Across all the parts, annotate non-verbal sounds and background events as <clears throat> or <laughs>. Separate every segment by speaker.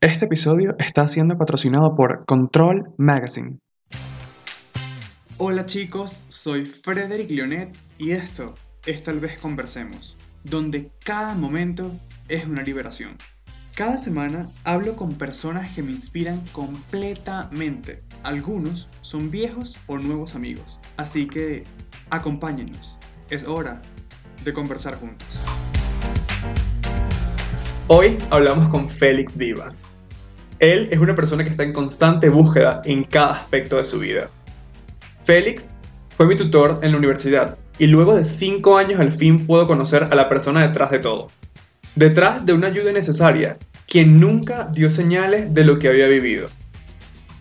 Speaker 1: Este episodio está siendo patrocinado por Control Magazine. Hola chicos, soy Frederick Leonet y esto es Tal vez Conversemos, donde cada momento es una liberación. Cada semana hablo con personas que me inspiran completamente. Algunos son viejos o nuevos amigos. Así que acompáñenos. Es hora de conversar juntos. Hoy hablamos con Félix Vivas. Él es una persona que está en constante búsqueda en cada aspecto de su vida. Félix fue mi tutor en la universidad y luego de cinco años al fin puedo conocer a la persona detrás de todo. Detrás de una ayuda necesaria, quien nunca dio señales de lo que había vivido.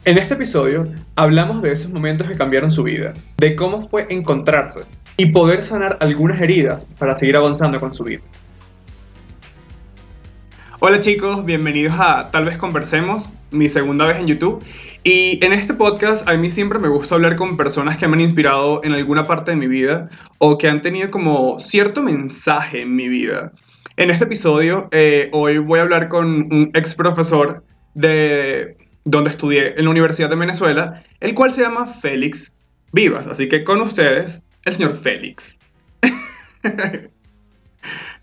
Speaker 1: En este episodio hablamos de esos momentos que cambiaron su vida, de cómo fue encontrarse y poder sanar algunas heridas para seguir avanzando con su vida. Hola chicos, bienvenidos a Tal vez Conversemos, mi segunda vez en YouTube. Y en este podcast a mí siempre me gusta hablar con personas que me han inspirado en alguna parte de mi vida o que han tenido como cierto mensaje en mi vida. En este episodio eh, hoy voy a hablar con un ex profesor de donde estudié en la Universidad de Venezuela, el cual se llama Félix Vivas. Así que con ustedes, el señor Félix. <laughs>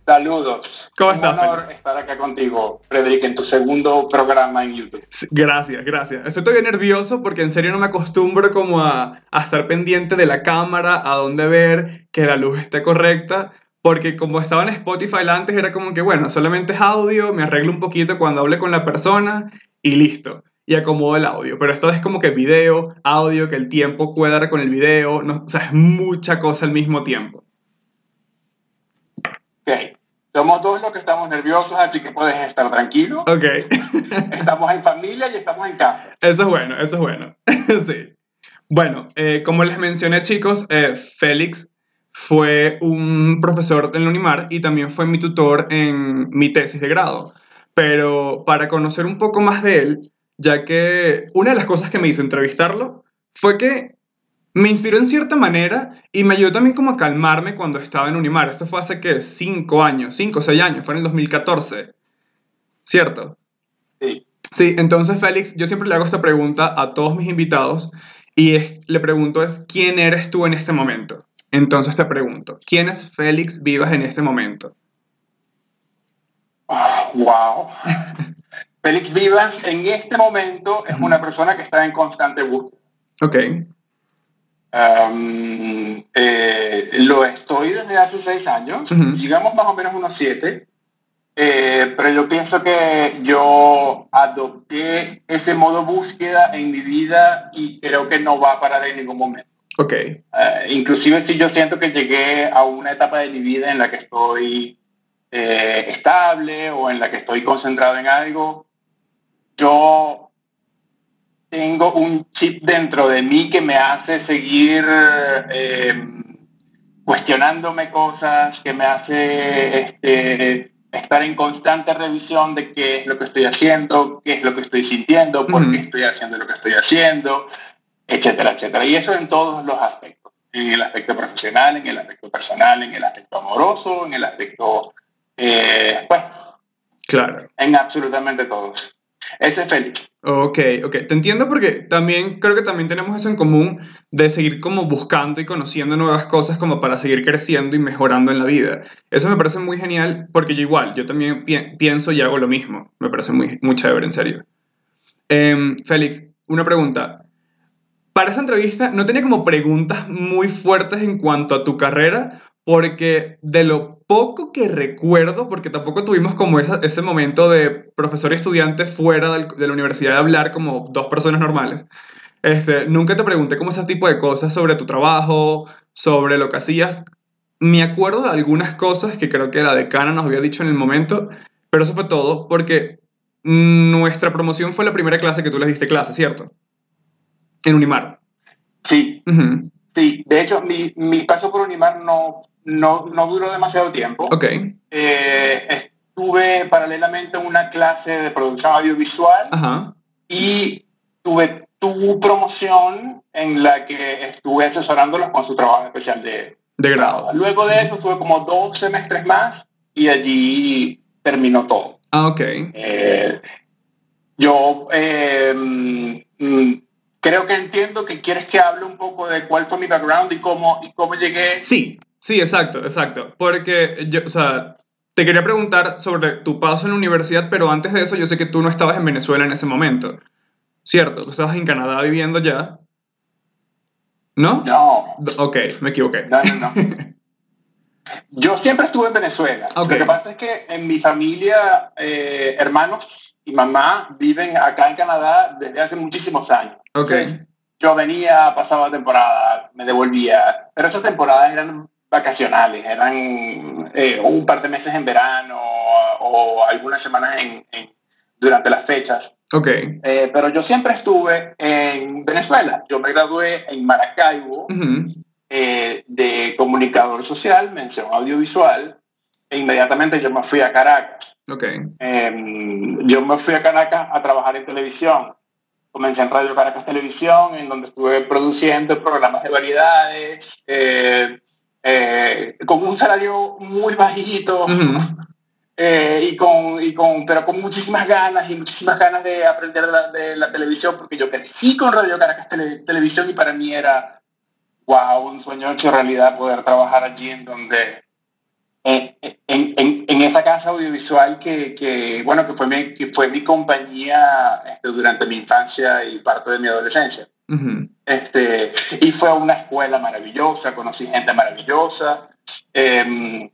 Speaker 2: Saludos.
Speaker 1: ¿Cómo
Speaker 2: Un
Speaker 1: estás,
Speaker 2: honor
Speaker 1: Félix?
Speaker 2: estar acá contigo, Frederick, en tu segundo programa en YouTube.
Speaker 1: Gracias, gracias. Estoy todavía nervioso porque en serio no me acostumbro como a, a estar pendiente de la cámara, a dónde ver, que la luz esté correcta. Porque como estaba en Spotify antes era como que, bueno, solamente es audio, me arreglo un poquito cuando hable con la persona y listo. Y acomodo el audio. Pero esta vez como que video, audio, que el tiempo cuadra con el video. No, o sea, es mucha cosa al mismo tiempo.
Speaker 2: Somos todos los que estamos nerviosos, así que puedes estar tranquilo.
Speaker 1: Ok.
Speaker 2: Estamos en familia y estamos en casa.
Speaker 1: Eso es bueno, eso es bueno. <laughs> sí. Bueno, eh, como les mencioné, chicos, eh, Félix fue un profesor la Unimar y también fue mi tutor en mi tesis de grado. Pero para conocer un poco más de él, ya que una de las cosas que me hizo entrevistarlo fue que me inspiró en cierta manera y me ayudó también como a calmarme cuando estaba en Unimar. Esto fue hace que cinco años, cinco o seis años, fue en el 2014. ¿Cierto?
Speaker 2: Sí.
Speaker 1: Sí, entonces Félix, yo siempre le hago esta pregunta a todos mis invitados y es- le pregunto es, ¿quién eres tú en este momento? Entonces te pregunto, ¿quién es Félix Vivas en este momento?
Speaker 2: Wow. Félix Vivas en este momento es una persona que está en constante búsqueda.
Speaker 1: Ok,
Speaker 2: Um, eh, lo estoy desde hace seis años,
Speaker 1: Ujú.
Speaker 2: digamos más o menos unos siete, eh, pero yo pienso que yo adopté ese modo búsqueda en mi vida y creo que no va a parar en ningún momento.
Speaker 1: ok,
Speaker 2: Eh, inclusive si yo siento que llegué a una etapa de mi vida en la que estoy eh, estable o en la que estoy concentrado en algo, yo tengo un chip dentro de mí que me hace seguir eh, cuestionándome cosas, que me hace este, estar en constante revisión de qué es lo que estoy haciendo, qué es lo que estoy sintiendo, por qué estoy haciendo lo que estoy haciendo, etcétera, etcétera. Y eso en todos los aspectos, en el aspecto profesional, en el aspecto personal, en el aspecto amoroso, en el aspecto, eh, pues,
Speaker 1: claro.
Speaker 2: en absolutamente todos. Ese es Félix.
Speaker 1: Ok, ok, te entiendo porque también creo que también tenemos eso en común de seguir como buscando y conociendo nuevas cosas como para seguir creciendo y mejorando en la vida. Eso me parece muy genial porque yo igual, yo también pi- pienso y hago lo mismo. Me parece muy, muy chévere, en serio. Em, Félix, una pregunta. Para esa entrevista no tenía como preguntas muy fuertes en cuanto a tu carrera, porque de lo poco que recuerdo, porque tampoco tuvimos como esa- ese momento de profesor y estudiante fuera del- de la universidad de hablar como dos personas normales, este, nunca te pregunté como ese tipo de cosas sobre tu trabajo, sobre lo que hacías. Me acuerdo de algunas cosas que creo que la decana nos había dicho en el momento, pero eso fue todo, porque nuestra promoción fue la primera clase que tú les diste clase, ¿cierto? En Unimar.
Speaker 2: Sí, sí. De hecho, mi, mi paso por Unimar no, no, no duró demasiado tiempo.
Speaker 1: Ok.
Speaker 2: Eh, estuve paralelamente en una clase de producción audiovisual
Speaker 1: Ajá.
Speaker 2: y tuve tu promoción en la que estuve asesorándolos con su trabajo especial de
Speaker 1: De grado.
Speaker 2: Luego de eso tuve como dos semestres más y allí terminó todo.
Speaker 1: Ah, ok.
Speaker 2: Eh, yo eh, mm, creo que entiendo que quieres que hable un poco de cuál fue mi background y cómo, y cómo llegué.
Speaker 1: Sí, sí, exacto, exacto. Porque yo, o sea, te quería preguntar sobre tu paso en la universidad, pero antes de eso yo sé que tú no estabas en Venezuela en ese momento. ¿Cierto? Tú estabas en Canadá viviendo ya. ¿No?
Speaker 2: No.
Speaker 1: Ok, me equivoqué.
Speaker 2: No, no, no. <laughs> Yo siempre estuve en Venezuela. Lo que pasa es que en mi familia, eh, hermanos y mamá viven acá en Canadá desde hace muchísimos años.
Speaker 1: Ok,
Speaker 2: Yo venía, pasaba temporada, me devolvía, pero esas temporadas eran vacacionales, eran eh, un par de meses en verano o algunas semanas en, en- durante las fechas.
Speaker 1: ok.
Speaker 2: Eh, pero yo siempre estuve en Venezuela. Yo me gradué en Maracaibo eh, de comunicador social, mención audiovisual, e inmediatamente yo me fui a Caracas.
Speaker 1: Ok,
Speaker 2: Eh, yo me fui a Caracas a trabajar en televisión. Comencé en Radio Caracas Televisión, en donde estuve produciendo programas de variedades, eh, eh, con un salario muy bajito,
Speaker 1: Ujú.
Speaker 2: eh, y con, y con, pero con muchísimas ganas y muchísimas ganas de aprender de la, de la televisión, porque yo crecí con Radio Caracas Tele- Televisión y para mí era, wow, un sueño hecho realidad poder trabajar allí en donde, en, en, en, esa casa audiovisual que, que bueno, que fue mi, que fue mi compañía este, durante mi infancia y parte de mi adolescencia. Este, y fue una escuela maravillosa, conocí gente maravillosa. eh,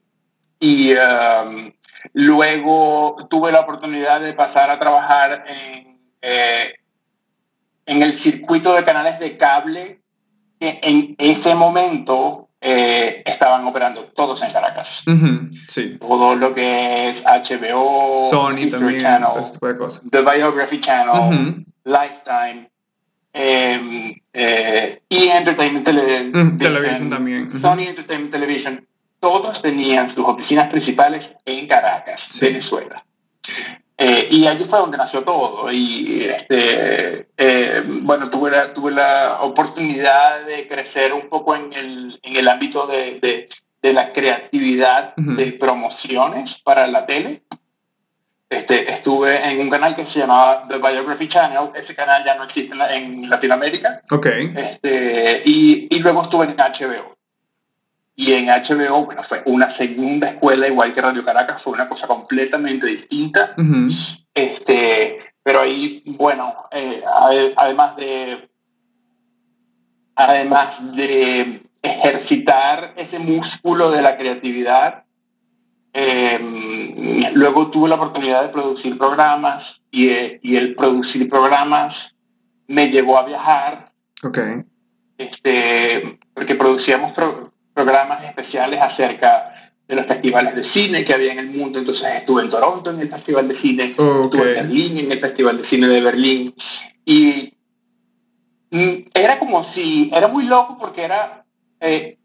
Speaker 2: y eh, luego tuve la oportunidad de pasar a trabajar en, eh, en el circuito de canales de cable que en ese momento eh, estaban operando todos en Caracas.
Speaker 1: Sí.
Speaker 2: Todo lo que es HBO,
Speaker 1: Sony
Speaker 2: History
Speaker 1: también,
Speaker 2: Channel,
Speaker 1: todo ese tipo de cosas.
Speaker 2: The Biography Channel. Lifetime eh, eh, y Entertainment Tele-
Speaker 1: Mm, Television también.
Speaker 2: Sony Entertainment Television, todos tenían sus oficinas principales en Caracas,
Speaker 1: Sí.
Speaker 2: Venezuela. Eh, y allí fue donde nació todo. Y este, eh, bueno, tuve la, tuve la oportunidad de crecer un poco en el, en el ámbito de, de, de la creatividad
Speaker 1: Ujú.
Speaker 2: de promociones para la tele. Este, estuve en un canal que se llamaba The Biography Channel. Ese canal ya no existe en, en Latinoamérica.
Speaker 1: Ok,
Speaker 2: Este, y, y luego estuve en HBO. Y en HBO, bueno, fue una segunda escuela, igual que Radio Caracas, fue una cosa completamente distinta.
Speaker 1: ujú,
Speaker 2: Este, pero ahí, bueno, eh, ade- además de además de ejercitar ese músculo de la creatividad, eh, luego tuve la oportunidad de producir programas y, eh, y el producir programas me llevó a viajar
Speaker 1: ok.
Speaker 2: este, porque producíamos pro- programas especiales acerca de los festivales de cine que había en el mundo. Entonces estuve en Toronto en el Festival de Cine,
Speaker 1: Ok.
Speaker 2: estuve en Berlín en el Festival de Cine de Berlín. Y mm, era como si, era muy loco porque era eh,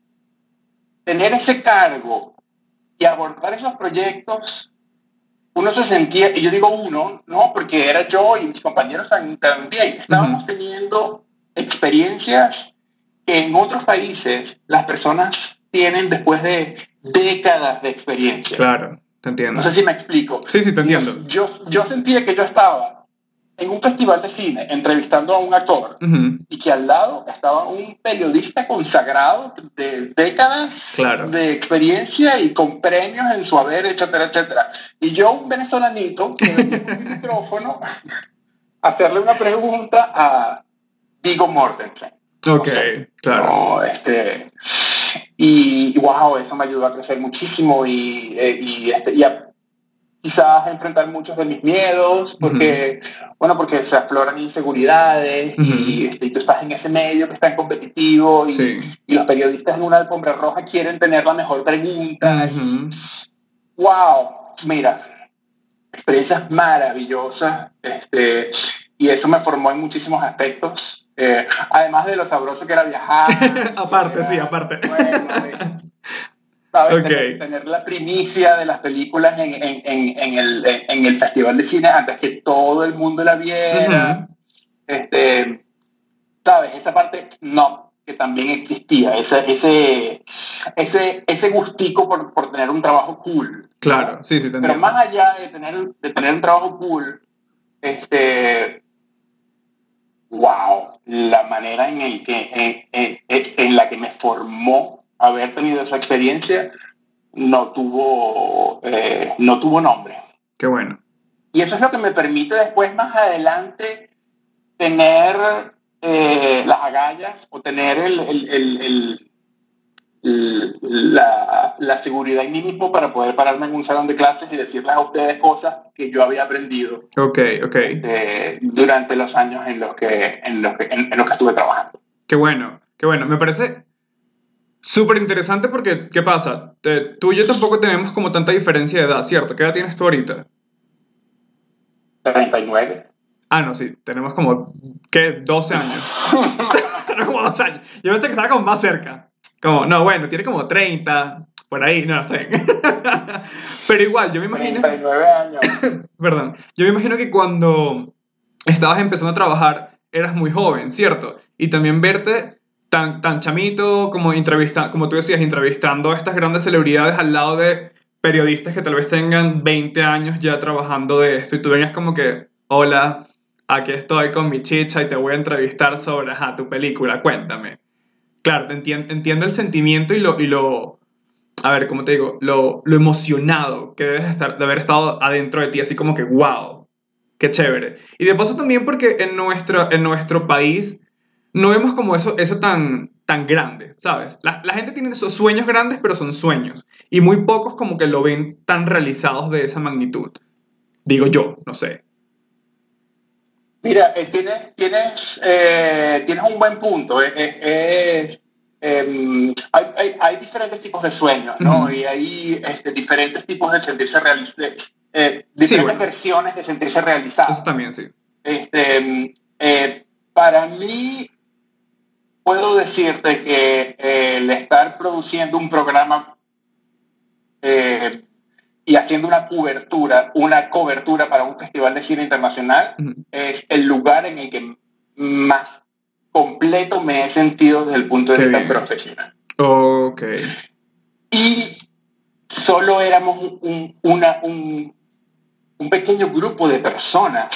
Speaker 2: tener ese cargo y abordar esos proyectos. Uno se sentía, y yo digo uno, no, porque era yo y mis compañeros tam- también, estábamos
Speaker 1: Ujú.
Speaker 2: teniendo experiencias que en otros países las personas tienen después de décadas de experiencia.
Speaker 1: Claro, te entiendo.
Speaker 2: No sé si me explico.
Speaker 1: Sí, sí, te entiendo.
Speaker 2: Yo, yo sentía que yo estaba en un festival de cine entrevistando a un actor y que al lado estaba un periodista consagrado de décadas
Speaker 1: Claro.
Speaker 2: de experiencia y con premios en su haber, etcétera, etcétera. Y yo, un venezolanito, que mi <laughs> micrófono, <laughs> hacerle una pregunta a Vigo Mortensen.
Speaker 1: Ok, claro.
Speaker 2: No, este, y, y, wow, eso me ayudó a crecer muchísimo y, eh, y, este, y a quizás enfrentar muchos de mis miedos, porque, bueno, porque se afloran inseguridades y, este, y tú estás en ese medio que es tan competitivo y,
Speaker 1: Sí.
Speaker 2: y los periodistas en una alfombra roja quieren tener la mejor pregunta.
Speaker 1: Ujú,
Speaker 2: Wow, mira, experiencias maravillosas, este, y eso me formó en muchísimos aspectos. Eh, además de lo sabroso que era viajar. <laughs>
Speaker 1: Aparte,
Speaker 2: era,
Speaker 1: sí, aparte.
Speaker 2: Bueno, ¿sabes?
Speaker 1: Ok.
Speaker 2: Tener, tener la primicia de las películas en, en, en, en el, en el Festival de Cine antes que todo el mundo la viera. este, ¿Sabes? Esa parte no, que también existía, ese, ese, ese, ese gustico por, por tener un trabajo cool.
Speaker 1: Claro, sí, sí,
Speaker 2: Pero más allá de tener, de tener un trabajo cool, este, wow, la manera en, el que, en, en, la que me formó haber tenido esa experiencia no tuvo, eh, no tuvo nombre.
Speaker 1: Qué bueno.
Speaker 2: Y eso es lo que me permite después, más adelante, tener eh, las agallas o tener el, el, el, la, la, seguridad en mí mismo para poder pararme en un salón de clases y decirles a ustedes cosas que yo había aprendido
Speaker 1: okay, okay.
Speaker 2: Eh, durante los años en los, que, en, los que, en, los que estuve trabajando.
Speaker 1: Qué bueno, qué bueno. Me parece súper interesante porque, ¿qué pasa? tú y yo tampoco tenemos como tanta diferencia de edad, ¿cierto? ¿Qué edad tienes tú ahorita?
Speaker 2: 39.
Speaker 1: Ah, no, sí, tenemos como, ¿qué? 12 años. <laughs> <laughs> como 12 años. Yo pensé que estaba como más cerca. Como, no, bueno, tiene como 30, por ahí, no, no estoy. <laughs> Pero igual, yo me imagino...
Speaker 2: 39 años. <laughs>
Speaker 1: Perdón, yo me imagino que cuando estabas empezando a trabajar eras muy joven, ¿cierto? Y también verte tan, tan chamito como, entrevista, como tú decías, entrevistando a estas grandes celebridades al lado de periodistas que tal vez tengan 20 años ya trabajando de esto y tú vengas como que, hola, aquí estoy con mi chicha y te voy a entrevistar sobre tu película, cuéntame claro, entiendo, el sentimiento y lo, a ver, ¿cómo te digo? Lo, emocionado que debes estar, de haber estado adentro de ti, así como que, wow, qué chévere. Y de paso también porque en nuestro, en nuestro país no vemos como eso, eso tan, tan grande, ¿sabes? La, gente tiene esos sueños grandes, pero son sueños. Y muy pocos como que lo ven tan realizados de esa magnitud. Digo yo, no sé.
Speaker 2: Mira, eh, tienes, tienes, eh, tienes un buen punto. Eh, em, hay, hay, hay, diferentes tipos de sueños, ¿no? Y hay este, diferentes tipos de sentirse realizados, diferentes versiones de sentirse realizados.
Speaker 1: Eso también, sí.
Speaker 2: Este, para mí, puedo decirte que el estar produciendo un programa y haciendo una cobertura, una cobertura para un festival de cine internacional, es el lugar en el que más completo me he sentido desde el punto de vista profesional.
Speaker 1: Ok.
Speaker 2: Y solo éramos un, una, un, un pequeño grupo de personas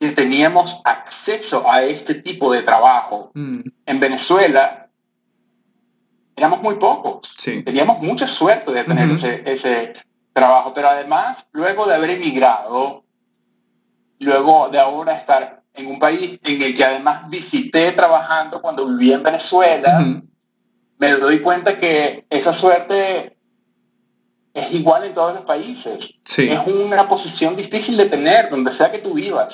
Speaker 2: que teníamos acceso a este tipo de trabajo. Mm. En Venezuela éramos muy pocos. Teníamos mucha suerte de tener ese, ese, trabajo, pero además, luego de haber emigrado, luego de ahora estar en un país en el que además visité trabajando cuando viví en Venezuela, me doy cuenta que esa suerte es igual en todos los países. Es una posición difícil de tener donde sea que tú vivas.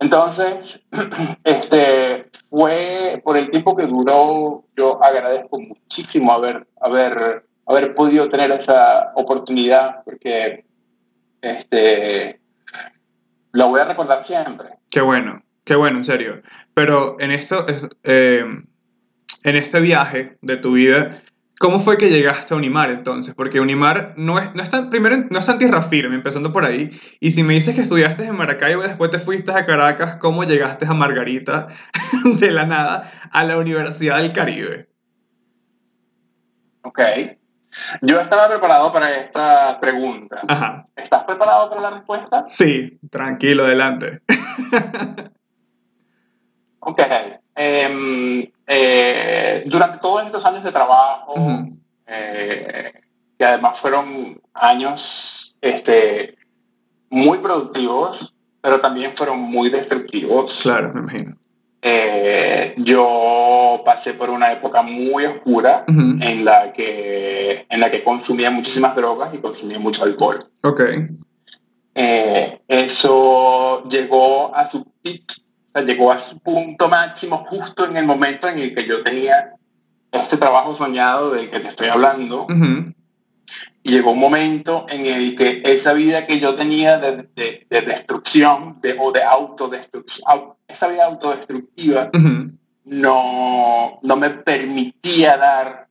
Speaker 2: Entonces, <clears throat> este, fue por el tiempo que duró, yo agradezco muchísimo haber, haber, haber podido tener esa oportunidad porque este, lo voy a recordar siempre.
Speaker 1: Qué bueno, qué bueno, en serio. Pero en esto, eh, en este viaje de tu vida, ¿Cómo fue que llegaste a Unimar entonces? Porque Unimar no es, no es tan, primero, no es tan tierra firme, empezando por ahí. Y si me dices que estudiaste en Maracaibo y después te fuiste a Caracas, ¿cómo llegaste a Margarita <laughs> de la nada a la Universidad del Caribe?
Speaker 2: Ok. Yo estaba preparado para esta pregunta. Ajá. ¿Estás preparado para la respuesta?
Speaker 1: Sí, tranquilo, adelante. <laughs>
Speaker 2: ok. Em, eh, durante todos estos años de trabajo, eh, que además fueron años este, muy productivos, pero también fueron muy destructivos.
Speaker 1: Claro, me imagino.
Speaker 2: Eh, yo pasé por una época muy oscura en, la que, en la que consumía muchísimas drogas y consumía mucho alcohol.
Speaker 1: Ok.
Speaker 2: eso llegó a su pico llegó a su punto máximo justo en el momento en el que yo tenía este trabajo soñado del que te estoy hablando. Y llegó un momento en el que esa vida que yo tenía de, de, destrucción de, o de autodestrucción, esa vida autodestructiva, no, no me permitía dar,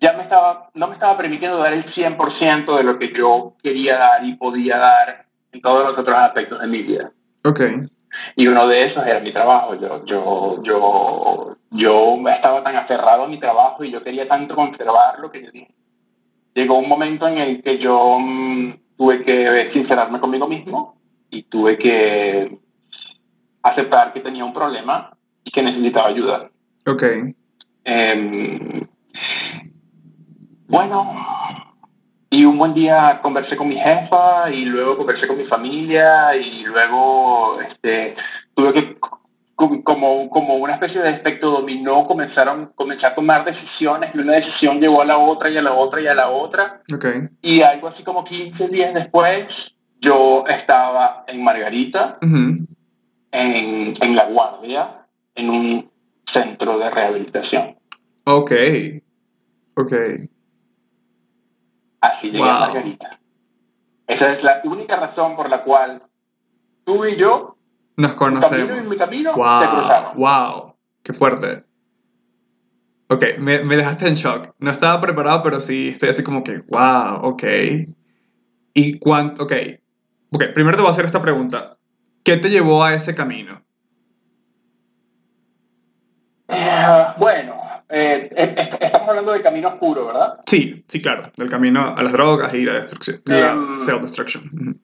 Speaker 2: ya me estaba, no me estaba permitiendo dar el 100% de lo que yo quería dar y podía dar en todos los otros aspectos de mi vida.
Speaker 1: Okay.
Speaker 2: Y uno de esos era mi trabajo. Yo, yo, yo, yo estaba tan aferrado a mi trabajo y yo quería tanto conservarlo que yo dije, llegó un momento en el que yo mm, tuve que sincerarme conmigo mismo y tuve que aceptar que tenía un problema y que necesitaba ayuda.
Speaker 1: Ok.
Speaker 2: Em, bueno, y un buen día conversé con mi jefa y luego conversé con mi familia y luego este, tuve que como, como una especie de efecto dominó, comenzaron, comencé a tomar decisiones y una decisión llevó a la otra y a la otra y a la otra.
Speaker 1: Okay.
Speaker 2: Y algo así como 15 días después, yo estaba en Margarita, en, en La Guardia, en un centro de rehabilitación.
Speaker 1: Ok, ok.
Speaker 2: Así llegué a Margarita. Esa es la única razón por la cual tú y yo
Speaker 1: nos conocemos.
Speaker 2: en mi camino
Speaker 1: wow, Wow, qué fuerte. Ok, me, me, dejaste en shock. No estaba preparado, pero sí estoy así como que, wow, ok. ¿Y cuánto? Ok. Ok, primero te voy a hacer esta pregunta. ¿Qué te llevó a ese camino?
Speaker 2: Eh, bueno, eh, estamos hablando del camino oscuro, ¿verdad?
Speaker 1: Sí, sí, claro. Del camino a las drogas y la destrucción. la em, self-destruction.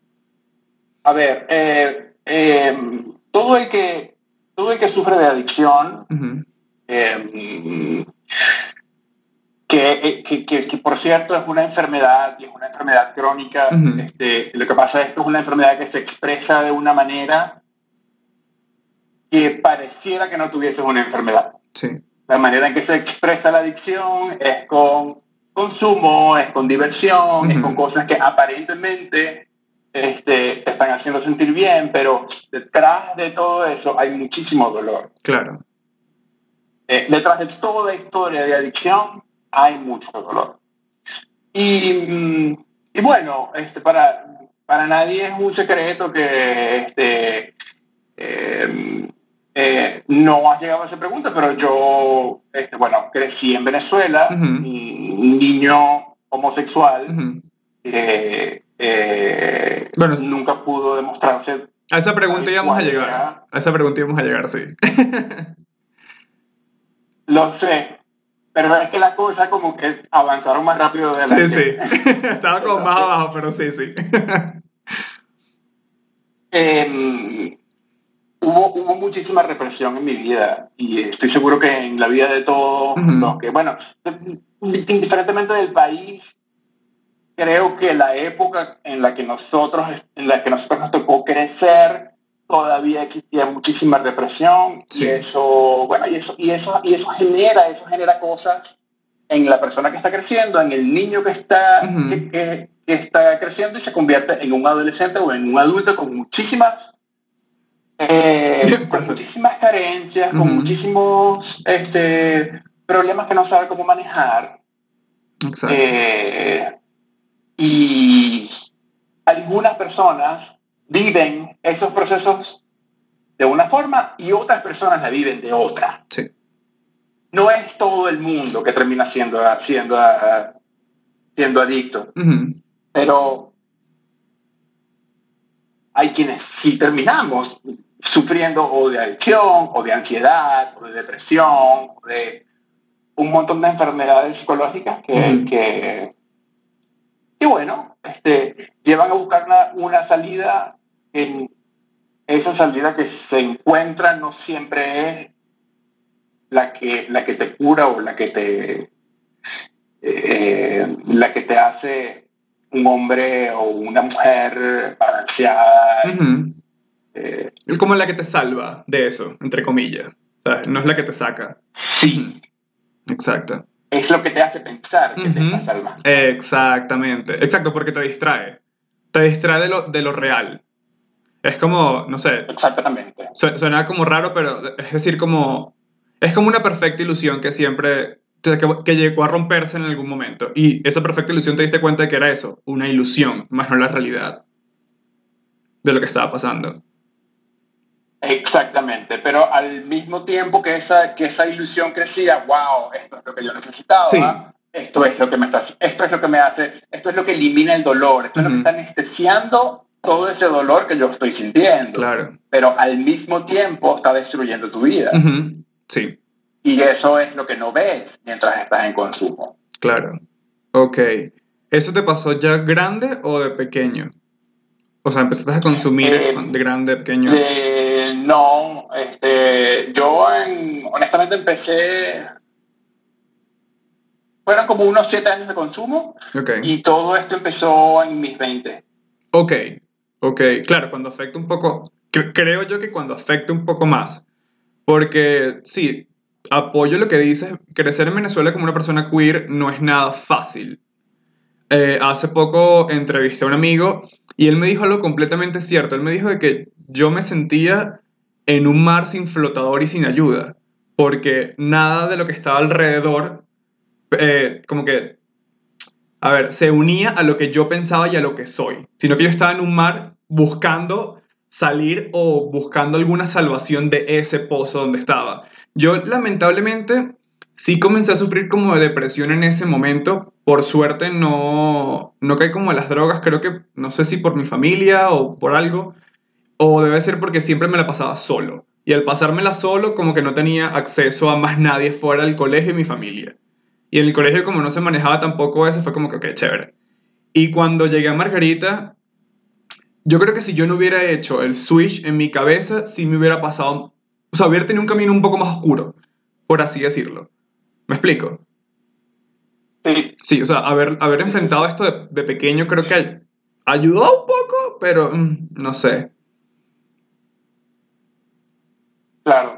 Speaker 2: A ver, eh, Em, todo, el que, todo el que sufre de adicción, em, que, que, que, por cierto es una enfermedad y es una enfermedad crónica, este, lo que pasa es que es una enfermedad que se expresa de una manera que pareciera que no tuviese una enfermedad.
Speaker 1: Sí.
Speaker 2: La manera en que se expresa la adicción es con consumo, es con diversión, es con cosas que aparentemente este, te están haciendo sentir bien, pero detrás de todo eso hay muchísimo dolor.
Speaker 1: Claro.
Speaker 2: Eh, detrás de toda historia de adicción hay mucho dolor. Y, mm, y bueno, este, para, para nadie es un secreto que este, eh, eh, no has llegado a esa pregunta, pero yo, este, bueno, crecí en Venezuela, un niño homosexual. Eh, bueno, nunca pudo demostrarse.
Speaker 1: A esa pregunta íbamos a llegar. A esa pregunta íbamos a llegar, sí. <laughs>
Speaker 2: Lo sé. Pero es que las cosas como que avanzaron más rápido de la
Speaker 1: Sí, sí. <laughs> <laughs> Estaba como más abajo, pero sí, sí.
Speaker 2: Em, hubo, hubo muchísima represión en mi vida y estoy seguro que en la vida de todos los que, bueno, indiferentemente del país creo que la época en la que nosotros, en la que nosotros nos tocó crecer, todavía existía muchísima represión y eso, bueno, y eso, y eso, y eso genera, eso genera cosas en la persona que está creciendo, en el niño que está, que, está creciendo y se convierte en un adolescente o en un adulto con muchísimas eh, <laughs> con muchísimas carencias, con muchísimos este, problemas que no sabe cómo manejar.
Speaker 1: Exacto. Eh,
Speaker 2: y algunas personas viven esos procesos de una forma y otras personas la viven de otra.
Speaker 1: Sí.
Speaker 2: No es todo el mundo que termina siendo, siendo, siendo adicto, pero hay quienes sí terminamos sufriendo o de adicción, o de ansiedad, o de depresión, o de un montón de enfermedades psicológicas que, que y bueno, este, llevan a buscar una, salida en esa salida que se encuentra no siempre es la que, la que te cura o la que te, eh, la que te hace un hombre o una mujer balanceada.
Speaker 1: Eh, es como la que te salva de eso, entre comillas. No es la que te saca.
Speaker 2: Sí.
Speaker 1: Exacto
Speaker 2: es lo que te hace pensar que te estás salvando.
Speaker 1: Exactamente, exacto, porque te distrae. Te distrae de lo, de lo real. Es como, no sé.
Speaker 2: Exactamente.
Speaker 1: suena como raro, pero es decir, como. Es como una perfecta ilusión que siempre. Que, que, llegó a romperse en algún momento. Y esa perfecta ilusión te diste cuenta de que era eso, una ilusión, más no la realidad de lo que estaba pasando.
Speaker 2: Exactamente, pero al mismo tiempo que esa, que esa ilusión crecía, wow, esto es lo que yo necesitaba, esto es lo que me está, esto es lo que me hace, esto es lo que elimina el dolor, esto es lo que está anestesiando todo ese dolor que yo estoy sintiendo.
Speaker 1: Claro.
Speaker 2: Pero al mismo tiempo está destruyendo tu vida.
Speaker 1: Sí.
Speaker 2: Y eso es lo que no ves mientras estás en consumo.
Speaker 1: Claro. Ok. ¿Eso te pasó ya grande o de pequeño? O sea, empezaste a consumir
Speaker 2: Eh,
Speaker 1: de grande, de pequeño.
Speaker 2: Eh, no, este, yo en- honestamente empecé, fueron como unos siete años de consumo
Speaker 1: Ok.
Speaker 2: y todo esto empezó en mis 20.
Speaker 1: Ok, ok, claro, cuando afecta un poco, cre- creo yo que cuando afecta un poco más, porque sí, apoyo lo que dices, crecer en Venezuela como una persona queer no es nada fácil. Eh, hace poco entrevisté a un amigo y él me dijo algo completamente cierto, él me dijo de que yo me sentía en un mar sin flotador y sin ayuda, porque nada de lo que estaba alrededor, eh, como que a ver, se unía a lo que yo pensaba y a lo que soy, sino que yo estaba en un mar buscando salir o buscando alguna salvación de ese pozo donde estaba. Yo lamentablemente sí comencé a sufrir como de depresión en ese momento, por suerte no, no caí como a las drogas, creo que no sé si por mi familia o por algo, o debe ser porque siempre me la pasaba solo. Y al pasármela solo como que no tenía acceso a más nadie fuera del colegio y mi familia. Y en el colegio, como no se manejaba tampoco eso, fue como que, ok, chévere. Y cuando llegué a Margarita, yo creo que si yo no hubiera hecho el switch en mi cabeza, sí me hubiera pasado, o sea, hubiera tenido un camino un poco más oscuro, por así decirlo. ¿Me explico?
Speaker 2: Sí,
Speaker 1: Sí, o sea, haber, haber enfrentado esto de, de pequeño creo que ayudó un poco, pero mm, no sé.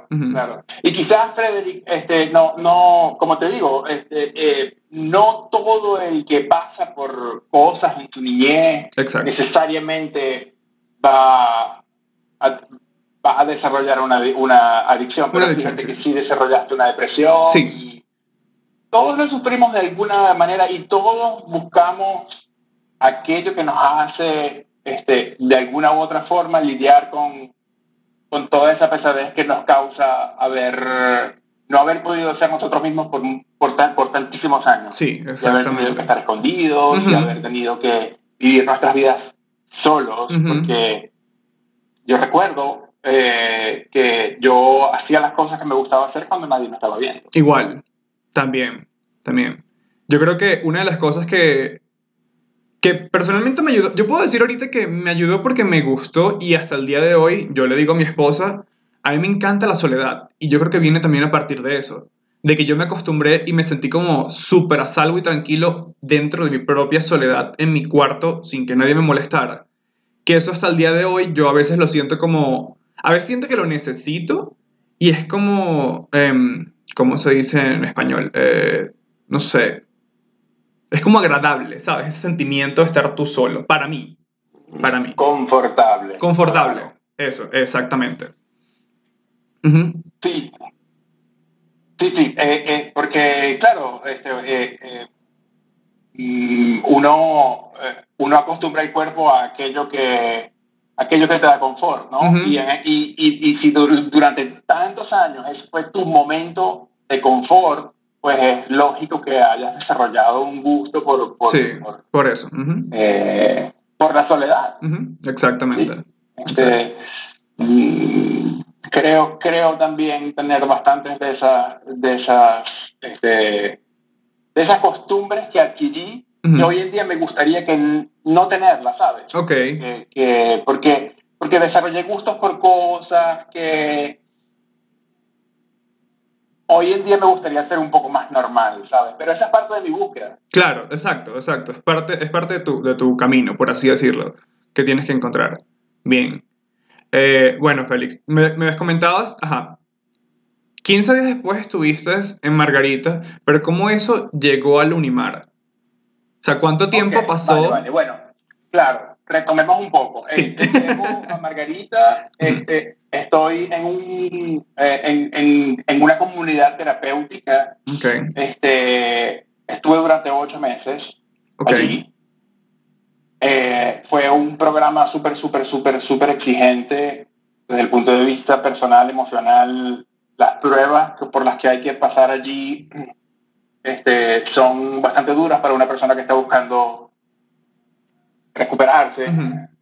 Speaker 2: Claro. Y quizás, Frederick, este, no, no, como te digo, este, eh, no todo el que pasa por cosas en su niñez
Speaker 1: Exacto.
Speaker 2: necesariamente va a, va a desarrollar una, una adicción. Pero
Speaker 1: Una adicción,
Speaker 2: fíjate
Speaker 1: sí.
Speaker 2: que sí desarrollaste una depresión.
Speaker 1: Sí.
Speaker 2: y todos lo sufrimos de alguna manera y todos buscamos aquello que nos hace este, de alguna u otra forma lidiar con, con toda esa pesadez que nos causa haber no haber podido ser nosotros mismos por, por, tan- por tantísimos años
Speaker 1: Sí,
Speaker 2: y haber tenido que
Speaker 1: exactamente.
Speaker 2: estar escondidos y haber tenido que vivir nuestras vidas solos, porque yo recuerdo eh, que yo hacía las cosas que me gustaba hacer cuando nadie me estaba viendo.
Speaker 1: Igual, también, también. Yo creo que una de las cosas que, que personalmente me ayudó, yo puedo decir ahorita que me ayudó porque me gustó y hasta el día de hoy yo le digo a mi esposa, a mí me encanta la soledad y yo creo que viene también a partir de eso, de que yo me acostumbré y me sentí como súper a salvo y tranquilo dentro de mi propia soledad en mi cuarto sin que nadie me molestara. Que eso hasta el día de hoy yo a veces lo siento como, a veces siento que lo necesito y es como, em, ¿cómo se dice en español? Eh, no sé. Es como agradable, ¿sabes? Ese sentimiento de estar tú solo. Para mí. Para mí.
Speaker 2: Confortable.
Speaker 1: Confortable.
Speaker 2: Claro.
Speaker 1: Eso, exactamente.
Speaker 2: Sí. Sí, sí, eh, eh, porque claro, este, eh, mm, uno, uno acostumbra el cuerpo a aquello que, aquello que te da confort, ¿no? Y, y, y, y si dur- durante tantos años ese fue tu momento de confort, pues es lógico que hayas desarrollado un gusto por, por,
Speaker 1: Sí,
Speaker 2: por,
Speaker 1: por eso.
Speaker 2: eh, por la soledad.
Speaker 1: Exactamente.
Speaker 2: Este, mm, creo, creo también tener bastantes de esas, de esas, este, de esas costumbres que adquirí
Speaker 1: Ujú.
Speaker 2: que hoy en día me gustaría que no tenerlas, ¿sabes?
Speaker 1: Ok.
Speaker 2: Que, que- porque, porque desarrollé gustos por cosas que hoy en día me gustaría ser un poco más normal, ¿sabes? Pero esa es parte de mi búsqueda.
Speaker 1: Claro, exacto, exacto. Es parte, es parte de, tu, de tu camino, por así decirlo, que tienes que encontrar. Bien. Eh, bueno, Félix, me, me habías comentado, ajá, 15 días después estuviste en Margarita, pero ¿cómo eso llegó al Unimar? O sea, ¿cuánto tiempo pasó?
Speaker 2: Vale, vale, bueno, claro, retomemos un poco.
Speaker 1: Sí.
Speaker 2: Este, llego a Margarita, este, estoy en, un, eh, en, en, en una comunidad terapéutica.
Speaker 1: Ok,
Speaker 2: Este, estuve durante ocho meses
Speaker 1: ok,
Speaker 2: allí. Eh, fue un programa súper, súper, súper, súper exigente desde el punto de vista personal, emocional. Las pruebas por las que hay que pasar allí este, son bastante duras para una persona que está buscando recuperarse.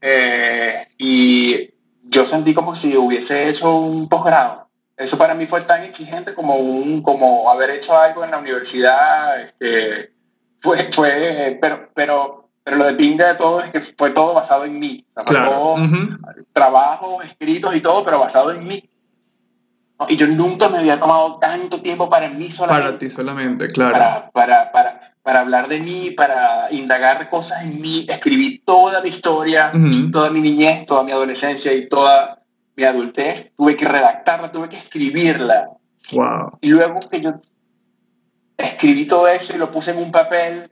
Speaker 2: Eh, y yo sentí como si hubiese hecho un posgrado. Eso para mí fue tan exigente como, un, como haber hecho algo en la universidad. Este, fue, fue, pero, pero, pero lo de pinga de todo es que fue todo basado en mí. O sea, fue
Speaker 1: Claro.
Speaker 2: todo trabajos escritos y todo, pero basado en mí. ¿no? Y yo nunca me había tomado tanto tiempo para mí solamente.
Speaker 1: Para ti solamente, claro.
Speaker 2: para, para, para, para hablar de mí, para indagar cosas en mí, escribir toda mi historia,
Speaker 1: Ujú.
Speaker 2: toda mi niñez, toda mi adolescencia y toda mi adultez. Tuve que redactarla, tuve que escribirla.
Speaker 1: Wow.
Speaker 2: Y luego que yo escribí todo eso y lo puse en un papel,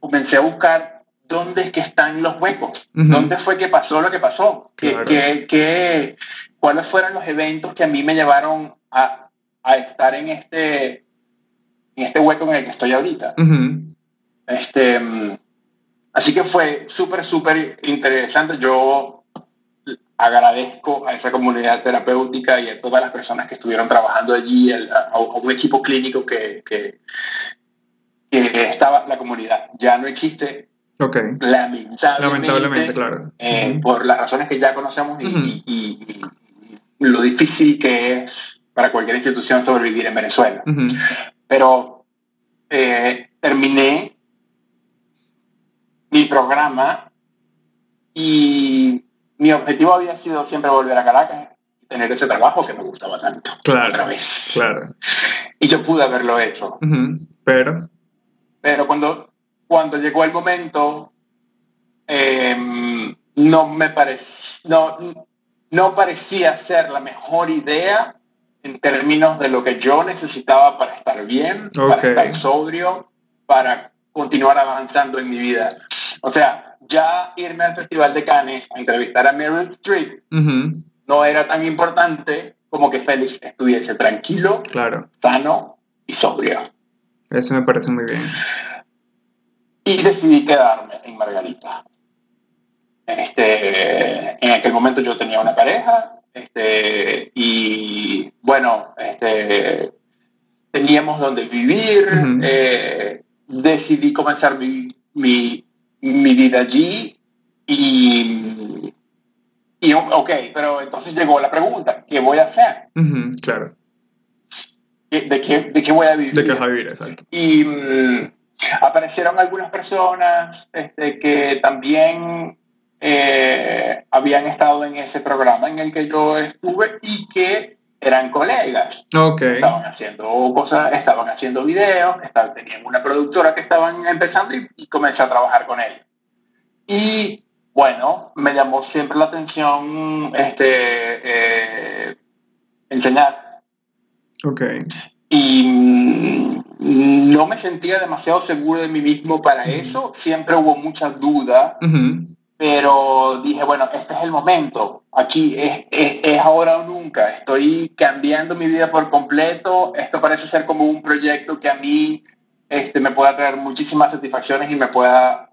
Speaker 2: comencé a buscar dónde es que están los huecos,
Speaker 1: Ujú.
Speaker 2: dónde fue que pasó lo que pasó, ¿Qué,
Speaker 1: Claro.
Speaker 2: qué- qué- cuáles fueron los eventos que a mí me llevaron a, a estar en este, en este hueco en el que estoy ahorita.
Speaker 1: Ujú,
Speaker 2: Este, mm, así que fue súper, súper interesante. Yo agradezco a esa comunidad terapéutica y a todas las personas que estuvieron trabajando allí, el- a, a un equipo clínico que, que, que estaba la comunidad. Ya no existe,
Speaker 1: Ok.
Speaker 2: lamentablemente,
Speaker 1: Lamentablemente, claro.
Speaker 2: eh,
Speaker 1: Ujú.
Speaker 2: por las razones que ya conocemos y,
Speaker 1: Ujú.
Speaker 2: y- y- y lo difícil que es para cualquier institución sobrevivir en Venezuela
Speaker 1: Ujú,
Speaker 2: pero eh, terminé mi programa y mi objetivo había sido siempre volver a Caracas y tener ese trabajo que me gustaba tanto. Otra
Speaker 1: Claro.
Speaker 2: vez.
Speaker 1: Claro. <laughs>
Speaker 2: Y yo pude haberlo hecho.
Speaker 1: Ujú, Pero.
Speaker 2: Pero cuando, cuando llegó el momento, eh, no me parecía, no, no parecía ser la mejor idea en términos de lo que yo necesitaba para estar bien,
Speaker 1: Ok.
Speaker 2: para estar sobrio, para continuar avanzando en mi vida. O sea, ya irme al Festival de Cannes a entrevistar a Meryl Streep
Speaker 1: ujú,
Speaker 2: no era tan importante como que Félix estuviese tranquilo,
Speaker 1: Claro.
Speaker 2: sano y sobrio.
Speaker 1: Eso me parece muy bien.
Speaker 2: y decidí quedarme en Margarita. Este, en aquel momento yo tenía una pareja este, y bueno, este, teníamos donde vivir, eh, decidí comenzar mi, mi, mi vida allí y, y ok, pero entonces llegó la pregunta, ¿qué voy a hacer?
Speaker 1: Claro.
Speaker 2: ¿Qué- ¿De qué, de qué voy a vivir?
Speaker 1: De que vas a vivir, exacto.
Speaker 2: y mm, aparecieron algunas personas este, que también eh, habían estado en ese programa en el que yo estuve y que eran colegas.
Speaker 1: Ok.
Speaker 2: Estaban haciendo cosas, estaban haciendo videos, estaban, tenían una productora que estaban empezando y, y comencé a trabajar con ellos. Y bueno, me llamó siempre la atención este, eh, enseñar
Speaker 1: Ok.
Speaker 2: y mm, no me sentía demasiado seguro de mí mismo para eso. Siempre hubo muchas dudas,
Speaker 1: Ujú,
Speaker 2: pero dije, bueno, este es el momento. Aquí es, es, es ahora o nunca. Estoy cambiando mi vida por completo. Esto parece ser como un proyecto que a mí este, me pueda traer muchísimas satisfacciones y me pueda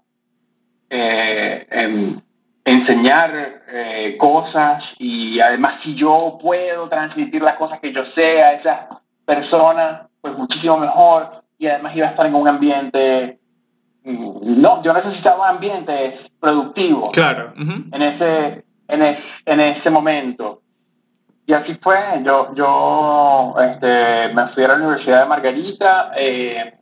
Speaker 2: eh, em, enseñar eh, cosas y además si yo puedo transmitir las cosas que yo sé a esas personas, pues muchísimo mejor y además iba a estar en un ambiente, no, yo necesitaba ambientes productivos
Speaker 1: Claro. ujú,
Speaker 2: en ese, en es- en ese momento. Y así fue, yo, yo este, me fui a la Universidad de Margarita, eh,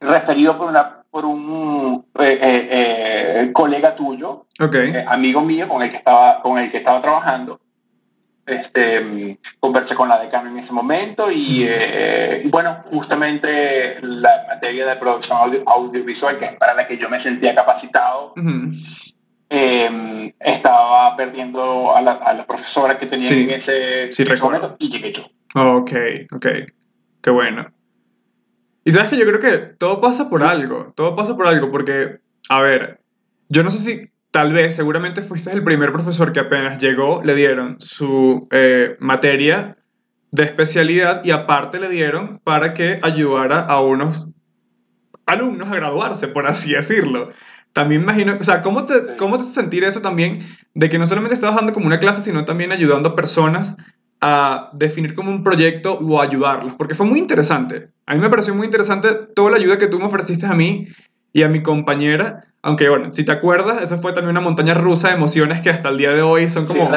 Speaker 2: referido por, una, por un eh, eh, colega tuyo,
Speaker 1: Ok.
Speaker 2: eh, amigo mío con el que estaba, con el que estaba trabajando. Este, conversé con la decana en ese momento y, eh, y bueno, justamente la materia de producción audio- audiovisual, que es para la que yo me sentía capacitado,
Speaker 1: ujú,
Speaker 2: eh, estaba perdiendo a la, a la profesora que tenía
Speaker 1: Sí,
Speaker 2: en ese,
Speaker 1: sí
Speaker 2: ese momento y llegué yo.
Speaker 1: Ok, ok. Qué bueno. Y sabes que yo creo que todo pasa por algo. Todo pasa por algo porque, a ver, yo no sé si tal vez, seguramente fuiste el primer profesor que apenas llegó, le dieron su eh, materia de especialidad y aparte le dieron para que ayudara a unos alumnos a graduarse, por así decirlo. También imagino, o sea, ¿cómo te. ¿cómo te sentir eso también de que no solamente estabas dando como una clase, sino también ayudando a personas a definir como un proyecto o ayudarlos? Porque fue muy interesante. A mí me pareció muy interesante toda la ayuda que tú me ofreciste a mí y a mi compañera. Aunque bueno, si te acuerdas, eso fue también una montaña rusa de emociones que hasta el día de hoy son como
Speaker 2: Sí,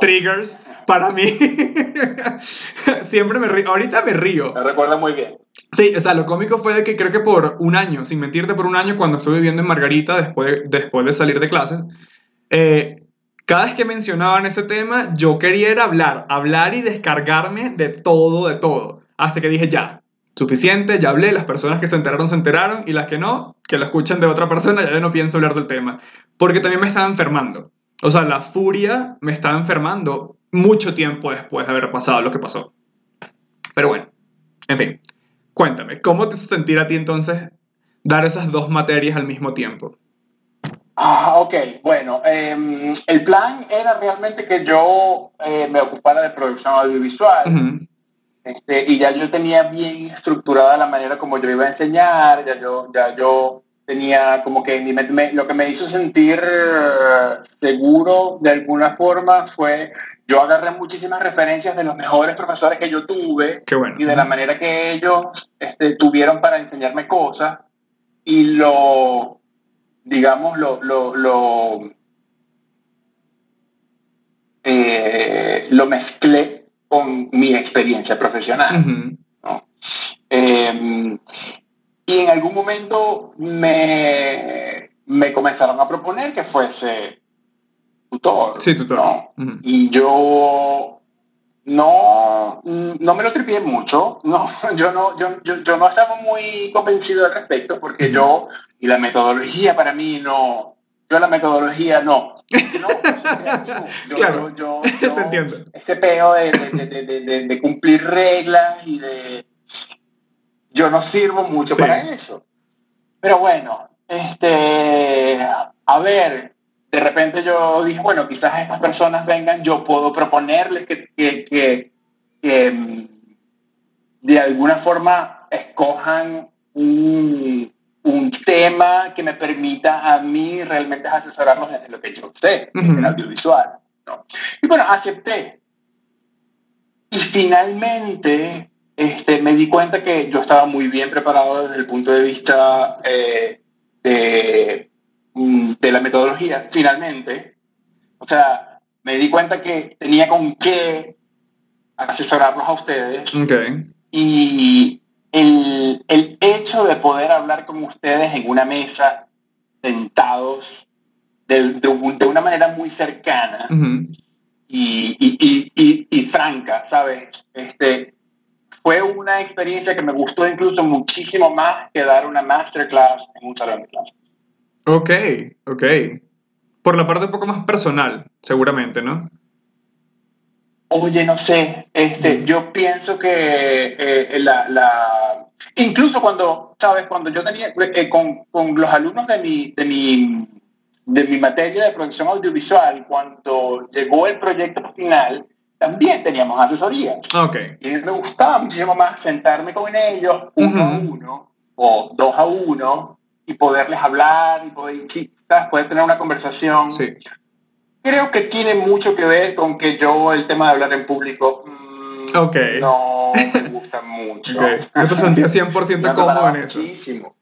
Speaker 1: triggers para mí. <laughs> Siempre me río. Ahorita me río.
Speaker 2: Me recuerdo muy bien.
Speaker 1: Sí, o sea, lo cómico fue de que creo que por un año, sin mentirte, por un año, cuando estuve viviendo en Margarita después, después de salir de clases, eh, cada vez que mencionaban ese tema, yo quería era hablar, hablar y descargarme de todo, de todo. Hasta que dije, ya, suficiente, ya hablé, las personas que se enteraron se enteraron y las que no, que lo escuchen de otra persona, ya yo no pienso hablar del tema. Porque también me estaba enfermando. O sea, la furia me estaba enfermando mucho tiempo después de haber pasado lo que pasó. Pero bueno, en fin. Cuéntame, ¿cómo te hace sentir a ti entonces dar esas dos materias al mismo tiempo?
Speaker 2: Ah, ok, bueno, em, el plan era realmente que yo eh, me ocupara de producción audiovisual este, y ya yo tenía bien estructurada la manera como yo iba a enseñar, ya yo, ya yo tenía como que lo que me hizo sentir eh, seguro de alguna forma fue yo agarré muchísimas referencias de los mejores profesores que yo tuve y de la manera que ellos este, tuvieron para enseñarme cosas y lo, digamos, lo, lo, lo, eh, lo mezclé con mi experiencia profesional. Em, y en algún momento me, me comenzaron a proponer que fuese tutor.
Speaker 1: Sí, tutor.
Speaker 2: Y yo no, no me lo tripié mucho, <laughs> no, yo, no, yo, yo, no estaba muy convencido al respecto porque yo, y la metodología para mí no, yo la metodología no.
Speaker 1: No, yo, claro, yo, yo, <laughs> te entiendo.
Speaker 2: Ese peo de, de, de, de, cumplir reglas y de... Yo no sirvo mucho para eso. Pero bueno, este, a ver, de repente yo dije, bueno, quizás estas personas vengan, yo puedo proponerles que, que, que, mm, de alguna forma escojan un, un, tema que me permita a mí realmente asesorarlos en lo que yo sé, en el audiovisual. ¿no? Y bueno, acepté. Y finalmente este, me di cuenta que yo estaba muy bien preparado desde el punto de vista eh, de Mm, de la metodología, finalmente. O sea, me di cuenta que tenía con qué asesorarlos a ustedes. Y el, el, hecho de poder hablar con ustedes en una mesa, sentados, de, de, una manera muy cercana y, y, y, y, franca, ¿sabes? Este, fue una experiencia que me gustó incluso muchísimo más que dar una masterclass en un salón de clases.
Speaker 1: Ok, ok. Por la parte un poco más personal, seguramente, ¿no?
Speaker 2: Oye, no sé, este, yo pienso que eh, la, la, incluso cuando, sabes, cuando yo tenía eh, con, con, los alumnos de mi, de mi, de mi materia de producción audiovisual, cuando llegó el proyecto final, también teníamos asesoría.
Speaker 1: Okay.
Speaker 2: Y me gustaba muchísimo más sentarme con ellos uno a uno o dos a uno y poderles hablar y poder, quizás poder tener una conversación.
Speaker 1: Sí.
Speaker 2: Creo que tiene mucho que ver con que yo el tema de hablar en público mm,
Speaker 1: okay.
Speaker 2: no me gusta mucho. Okay.
Speaker 1: No te sentías 100% <laughs> cómodo en eso. Muchísimo.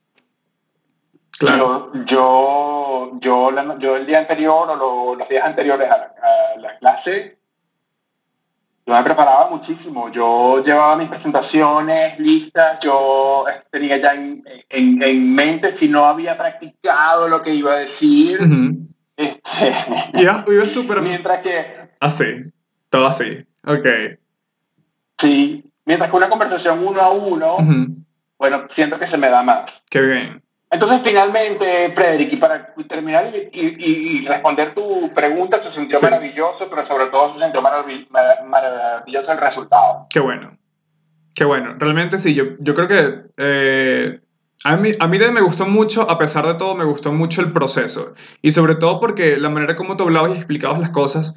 Speaker 2: Claro. Yo, yo, yo, el día anterior o los días anteriores a la, a la clase yo me preparaba muchísimo. Yo llevaba mis presentaciones listas, yo tenía ya en, en, en mente si no había practicado lo que iba a decir. Este,
Speaker 1: iba, iba súper...
Speaker 2: Mientras que...
Speaker 1: Así, todo así, ok.
Speaker 2: Sí, mientras que una conversación uno a uno, bueno, siento que se me da más.
Speaker 1: Qué bien.
Speaker 2: Entonces, finalmente, Frederick, y para terminar y, responder tu pregunta, se sintió maravilloso, pero sobre todo se sintió maravilloso el resultado.
Speaker 1: Qué bueno. Qué bueno. Realmente sí, yo, yo creo que eh, a, mí, a mí me gustó mucho, a pesar de todo, me gustó mucho el proceso. Y sobre todo porque la manera como tú hablabas y explicabas las cosas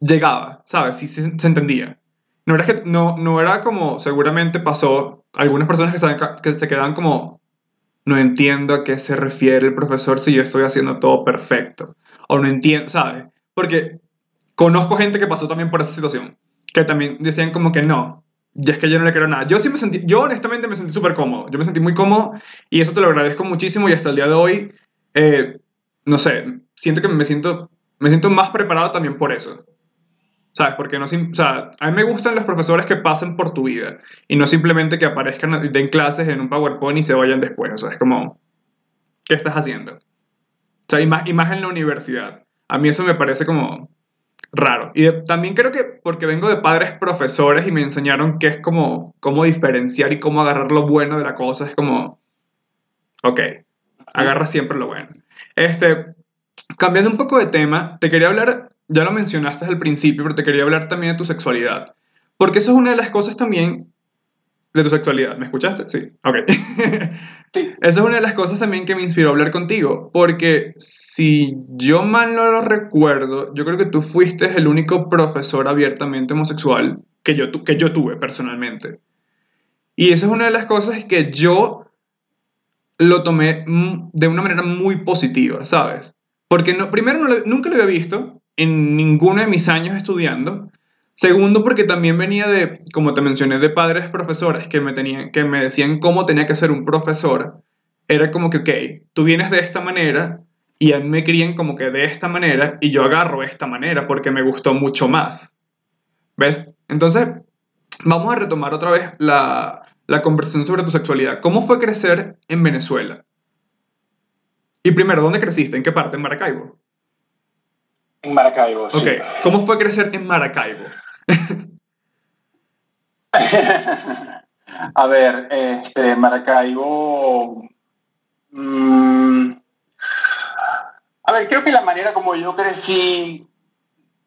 Speaker 1: llegaba, ¿sabes? Sí se, entendía. No era, que, no, no era como seguramente pasó algunas personas que se, que se quedaban como no entiendo a qué se refiere el profesor si yo estoy haciendo todo perfecto. O no entiendo, ¿sabes? Porque conozco gente que pasó también por esa situación, que también decían como que no, y es que yo no le quiero nada. Yo sí me sentí, yo honestamente me sentí súper cómodo, yo me sentí muy cómodo y eso te lo agradezco muchísimo y hasta el día de hoy, eh, no sé, siento que me siento, me siento más preparado también por eso. ¿Sabes? Porque no, o sea, a mí me gustan los profesores que pasen por tu vida y no simplemente que aparezcan y den clases en un PowerPoint y se vayan después. O sea, es como, ¿qué estás haciendo? O sea, y más, y más en la universidad. A mí eso me parece como raro. Y de- también creo que porque vengo de padres profesores y me enseñaron que es como cómo diferenciar y cómo agarrar lo bueno de la cosa, es como, ok, agarra siempre lo bueno. Este, cambiando un poco de tema, te quería hablar, ya lo mencionaste al principio, pero te quería hablar también de tu sexualidad. Porque eso es una de las cosas también de tu sexualidad. ¿Me escuchaste? Sí, ok. <laughs>
Speaker 2: Sí.
Speaker 1: Esa es una de las cosas también que me inspiró a hablar contigo, porque si yo mal no lo recuerdo, yo creo que tú fuiste el único profesor abiertamente homosexual que yo, tu- que yo tuve personalmente. Y esa es una de las cosas que yo lo tomé de una manera muy positiva, ¿sabes? Porque no, primero no nunca lo había visto en ninguno de mis años estudiando. Segundo, porque también venía de, como te mencioné, de padres profesores que me, tenían, que me decían cómo tenía que ser un profesor. Era como que, ok, tú vienes de esta manera y a mí me crían como que de esta manera y yo agarro esta manera porque me gustó mucho más. ¿Ves? Entonces, vamos a retomar otra vez la, la conversación sobre tu sexualidad. ¿Cómo fue crecer en Venezuela? Y primero, ¿dónde creciste? ¿En qué parte? ¿En Maracaibo?
Speaker 2: En Maracaibo. sí.
Speaker 1: Ok, ¿cómo fue crecer en Maracaibo? <laughs>
Speaker 2: A ver, este, Maracaibo. mm, a ver, creo que la manera como yo crecí,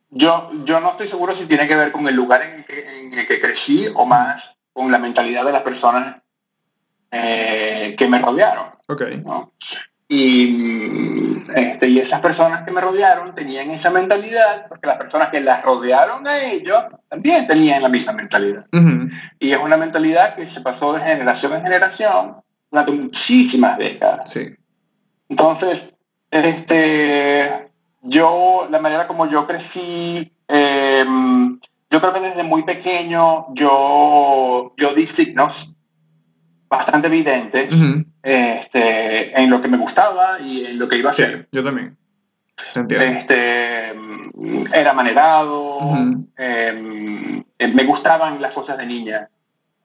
Speaker 2: yo, yo no estoy seguro si tiene que ver con el lugar en el que, en el que crecí o más con la mentalidad de las personas eh, que me rodearon.
Speaker 1: Ok,
Speaker 2: ¿no? Y, este, y esas personas que me rodearon tenían esa mentalidad, porque las personas que las rodearon a ellos también tenían la misma mentalidad. Y es una mentalidad que se pasó de generación en generación durante muchísimas décadas.
Speaker 1: sí,
Speaker 2: Entonces, este, yo, la manera como yo crecí, eh, yo creo que desde muy pequeño yo, yo di signos bastante evidentes este, en lo que me gustaba y en lo que iba a
Speaker 1: sí,
Speaker 2: hacer.
Speaker 1: yo también. Entiendo.
Speaker 2: Este, era manerado, em, eh, me gustaban las cosas de niña.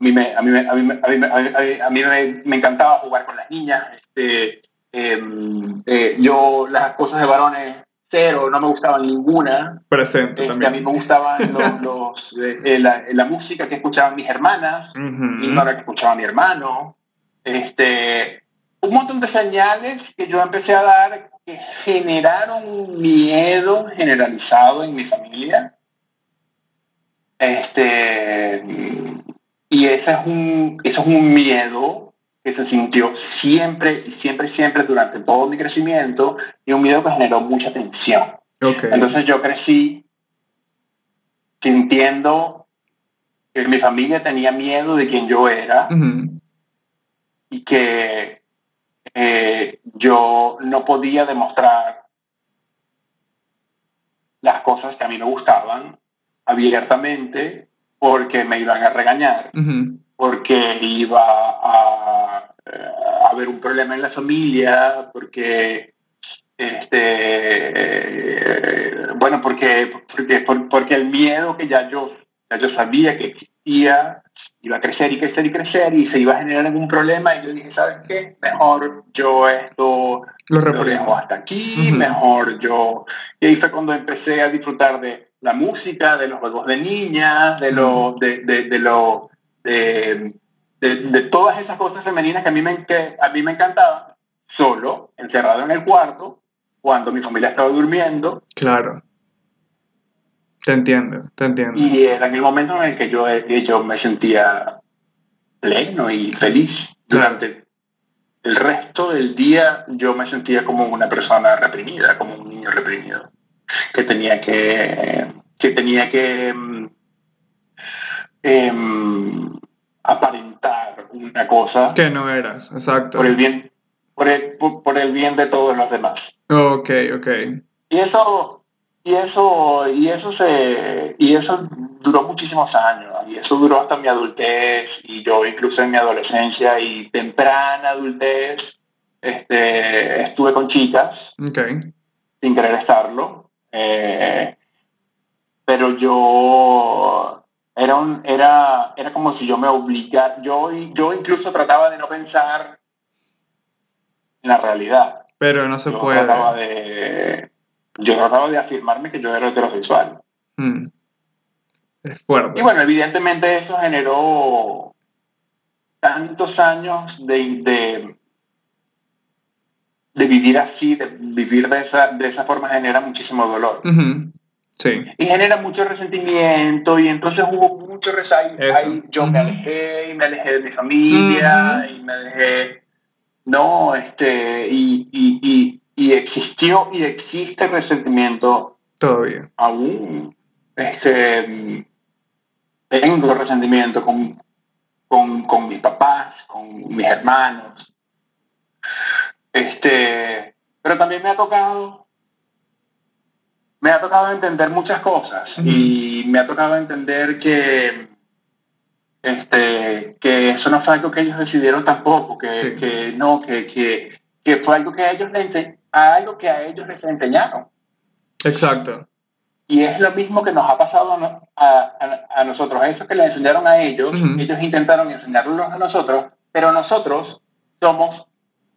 Speaker 2: A mí, me, a mí, me- a mí, me- a me- encantaba jugar con las niñas. Este, em, eh, yo las cosas de varones cero, no me gustaban ninguna.
Speaker 1: Presente
Speaker 2: Este, a mí
Speaker 1: también.
Speaker 2: me gustaban los, los, eh, eh, la, la música que escuchaban mis hermanas y
Speaker 1: Ujú,
Speaker 2: no la que escuchaba mi hermano. Este, un montón de señales que yo empecé a dar que generaron un miedo generalizado en mi familia. Este, y ese es un, ese es un miedo que se sintió siempre y siempre, siempre durante todo mi crecimiento y un miedo que generó mucha tensión.
Speaker 1: Ok,
Speaker 2: Entonces yo crecí sintiendo que mi familia tenía miedo de quién yo era
Speaker 1: ujú,
Speaker 2: y que eh, yo no podía demostrar las cosas que a mí me gustaban abiertamente porque me iban a regañar, porque iba a, eh, a haber un problema en la familia, porque este eh, bueno porque porque por- porque el miedo que ya yo ya yo sabía que existía iba a crecer y crecer y crecer y se iba a generar algún problema y yo dije sabes qué mejor yo esto
Speaker 1: Lo
Speaker 2: lo dejo hasta aquí mejor yo y ahí fue cuando empecé a disfrutar de la música de los juegos de niñas de lo de, de, de lo de, de, de todas esas cosas femeninas que a mí me que a mí me encantaban solo encerrado en el cuarto cuando mi familia estaba durmiendo.
Speaker 1: Claro. Te entiendo, te entiendo.
Speaker 2: y era en el momento en el que yo, yo me sentía pleno y feliz durante el resto del día yo me sentía como una persona reprimida como un niño reprimido que tenía que que tenía que mm, em, aparentar una cosa
Speaker 1: Que no eras, exacto.
Speaker 2: por el bien por el, por, por el bien de todos los demás
Speaker 1: Ok, ok.
Speaker 2: y eso y eso y eso se y eso duró muchísimos años y eso duró hasta mi adultez y yo incluso en mi adolescencia y temprana adultez este estuve con chicas
Speaker 1: Ok.
Speaker 2: sin querer estarlo eh, pero yo era, un, era, era como si yo me obligara, yo, yo incluso trataba de no pensar en la realidad.
Speaker 1: Pero no se
Speaker 2: yo
Speaker 1: puede.
Speaker 2: Trataba de, yo trataba de afirmarme que yo era heterosexual.
Speaker 1: Mm. Es fuerte.
Speaker 2: Y bueno, evidentemente eso generó tantos años de, de, de vivir así, de vivir de esa, de esa forma genera muchísimo dolor.
Speaker 1: Sí.
Speaker 2: Y genera mucho resentimiento y entonces hubo mucho. Ahí yo me alejé y me alejé de mi familia y me alejé, no, este, y, y, y, y existió y existe resentimiento
Speaker 1: Todavía.
Speaker 2: aún. Este, tengo resentimiento con, con, con mis papás, con mis hermanos. Este, pero también me ha tocado, me ha tocado entender muchas cosas y me ha tocado entender que, este, que eso no fue algo que ellos decidieron tampoco, que,
Speaker 1: Sí.
Speaker 2: que no, que, que, que fue algo que ellos les ense- algo que a ellos les enseñaron.
Speaker 1: Exacto.
Speaker 2: Y es lo mismo que nos ha pasado a, a, a- a nosotros. Eso que le enseñaron a ellos,
Speaker 1: Ujú.
Speaker 2: ellos intentaron enseñarlo a nosotros, pero nosotros somos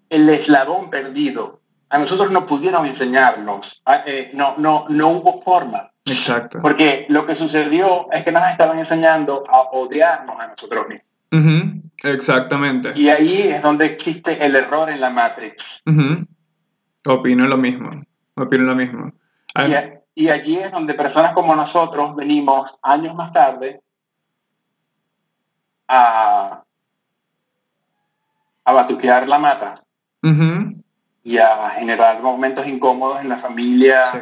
Speaker 2: el eslabón perdido. A nosotros no pudieron enseñarnos. Ah, eh, no, no, no hubo forma.
Speaker 1: Exacto.
Speaker 2: Porque lo que sucedió es que nos estaban enseñando a odiarnos a nosotros mismos.
Speaker 1: Ujú. Exactamente.
Speaker 2: Y ahí es donde existe el error en la Matrix.
Speaker 1: Ujú. Opino lo mismo. Opino lo mismo. Ay,
Speaker 2: Y, y allí es donde personas como nosotros venimos años más tarde a, a batuquear la mata y a generar momentos incómodos en la familia
Speaker 1: Sí.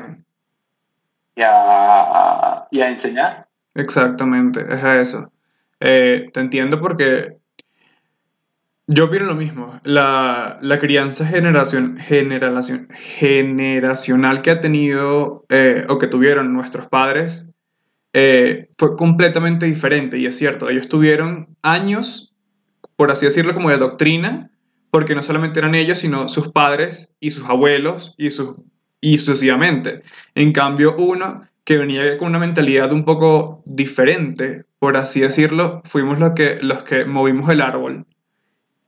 Speaker 2: y, a, y a enseñar.
Speaker 1: Exactamente, es a eso. Eh, te entiendo porque yo opino lo mismo. La, la crianza generación, generación, generacional que ha tenido eh, o que tuvieron nuestros padres eh, fue completamente diferente y es cierto, ellos tuvieron años, por así decirlo, como de doctrina, porque no solamente eran ellos, sino sus padres y sus abuelos y, sus, y sucesivamente. En cambio, uno que venía con una mentalidad un poco diferente, por así decirlo, fuimos los que, los que movimos el árbol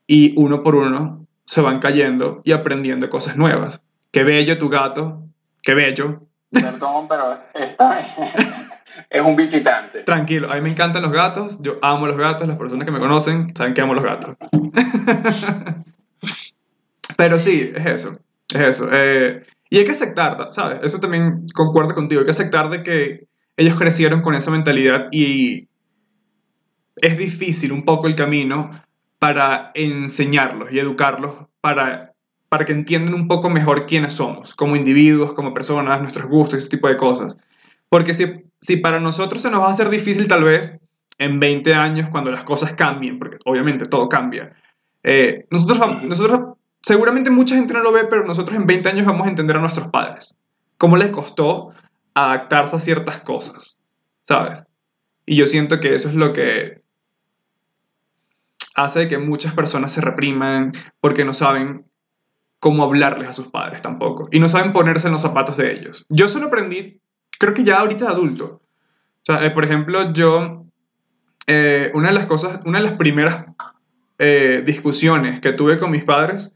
Speaker 1: y uno por uno se van cayendo y aprendiendo cosas nuevas. Qué bello tu gato, qué bello.
Speaker 2: Perdón, pero esta es un visitante.
Speaker 1: Tranquilo, a mí me encantan los gatos, yo amo los gatos, las personas que me conocen saben que amo los gatos. <laughs> Pero sí, es eso, es eso. eh, y hay que aceptar, ¿sabes? Eso también concuerdo contigo, hay que aceptar de que ellos crecieron con esa mentalidad y es difícil un poco el camino para enseñarlos y educarlos para, para que entiendan un poco mejor quiénes somos, como individuos, como personas, nuestros gustos, ese tipo de cosas. Porque si, si para nosotros se nos va a hacer difícil tal vez en 20 años cuando las cosas cambien, porque obviamente todo cambia, eh, nosotros, nosotros, seguramente mucha gente no lo ve, pero nosotros en 20 años vamos a entender a nuestros padres. Cómo les costó adaptarse a ciertas cosas, ¿sabes? Y yo siento que eso es lo que hace que muchas personas se repriman porque no saben cómo hablarles a sus padres tampoco. Y no saben ponerse en los zapatos de ellos. Yo solo aprendí, creo que ya ahorita de adulto. O sea, eh, por ejemplo, yo, eh, una de las cosas, una de las primeras eh, discusiones que tuve con mis padres,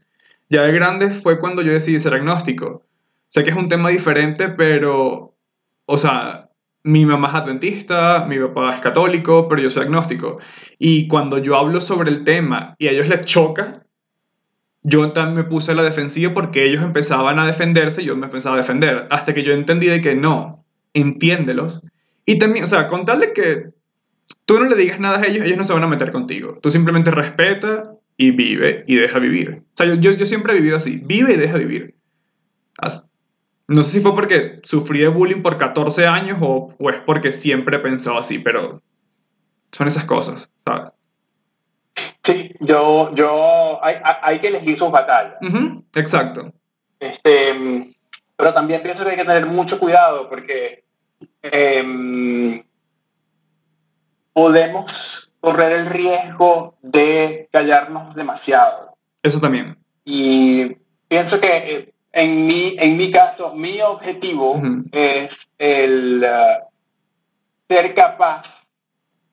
Speaker 1: ya de grande, fue cuando yo decidí ser agnóstico. Sé que es un tema diferente, pero, o sea, mi mamá es adventista, mi papá es católico, pero yo soy agnóstico. Y cuando yo hablo sobre el tema y a ellos les choca, yo también me puse a la defensiva porque ellos empezaban a defenderse y yo me empezaba a defender. Hasta que yo entendí de que no, entiéndelos. Y también, o sea, con tal de que tú no le digas nada a ellos, ellos no se van a meter contigo. Tú simplemente respeta y vive y deja vivir. O sea, yo, yo, yo siempre he vivido así, vive y deja vivir. As- No sé si fue porque sufrí de bullying por 14 años o, o es porque siempre he pensado así, pero son esas cosas, ¿sabes?
Speaker 2: Sí, yo, yo, hay, hay- que elegir sus batallas.
Speaker 1: Exacto.
Speaker 2: Este, pero también pienso que hay que tener mucho cuidado porque em, podemos correr el riesgo de callarnos demasiado.
Speaker 1: Eso también.
Speaker 2: Y pienso que eh, en mi, en mi caso, mi objetivo
Speaker 1: Ujú.
Speaker 2: es el, ah, ser capaz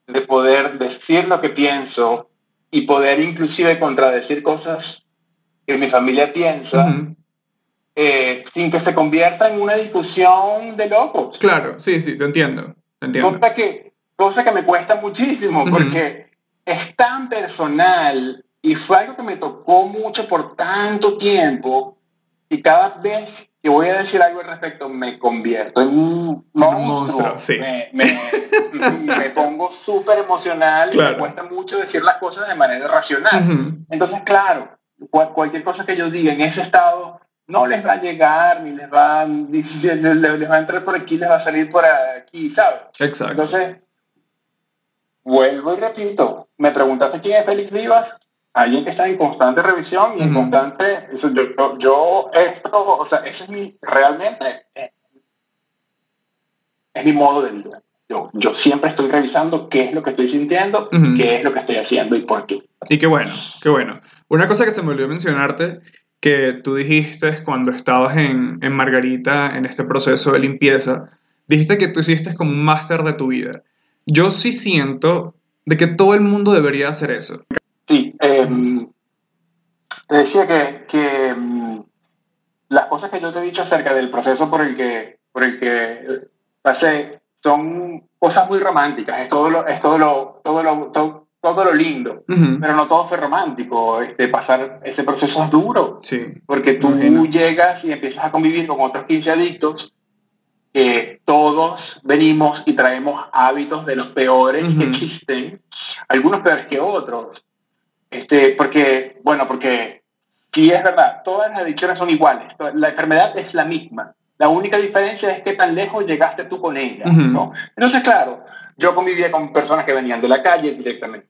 Speaker 2: de poder decir lo que pienso y poder inclusive contradecir cosas que mi familia piensa eh, sin que se convierta en una discusión de locos.
Speaker 1: Claro, sí, sí, te entiendo. Te entiendo.
Speaker 2: Cosa que, cosa que me cuesta muchísimo porque es tan personal y fue algo que me tocó mucho por tanto tiempo y cada vez que voy a decir algo al respecto me convierto en un monstruo.
Speaker 1: monstruo, sí.
Speaker 2: Me, me- <laughs> me pongo súper emocional y
Speaker 1: Claro.
Speaker 2: me cuesta mucho decir las cosas de manera racional.
Speaker 1: Ujú.
Speaker 2: Entonces, claro, cual- cualquier cosa que yo diga en ese estado no les va a llegar, ni les va, ni <laughs> les, va a entrar por aquí, les va a salir por aquí, ¿sabes?
Speaker 1: Exacto.
Speaker 2: Entonces, vuelvo y repito, me preguntaste quién es Félix Vivas, alguien que está en constante revisión y en constante, eso, yo, yo, yo esto, o sea, ese es mi, realmente, eh, es mi modo de vida. Yo, yo siempre estoy revisando qué es lo que estoy sintiendo, qué es lo que estoy haciendo y por qué.
Speaker 1: Y qué bueno, qué bueno. Una cosa que se me olvidó mencionarte, que tú dijiste cuando estabas en, en Margarita, en este proceso de limpieza, dijiste que tú hiciste como un máster de tu vida. Yo sí siento de que todo el mundo debería hacer eso.
Speaker 2: Em, te decía que, que em, las cosas que yo te he dicho acerca del proceso por el que, por el que pasé son cosas muy románticas, es todo lo, es todo lo, todo lo, todo, todo lo lindo,
Speaker 1: Ujú.
Speaker 2: pero no todo fue romántico, este, pasar ese proceso es duro,
Speaker 1: Sí,
Speaker 2: porque tú
Speaker 1: Imagino.
Speaker 2: llegas y empiezas a convivir con otros 15 adictos que todos venimos y traemos hábitos de los peores que
Speaker 1: Ujú.
Speaker 2: existen, algunos peores que otros. Este, porque, bueno, porque sí es verdad, todas las adicciones son iguales, la enfermedad es la misma. La única diferencia es qué tan lejos llegaste tú con ella,
Speaker 1: Ujú.
Speaker 2: ¿no? Entonces, claro, yo convivía con personas que venían de la calle directamente,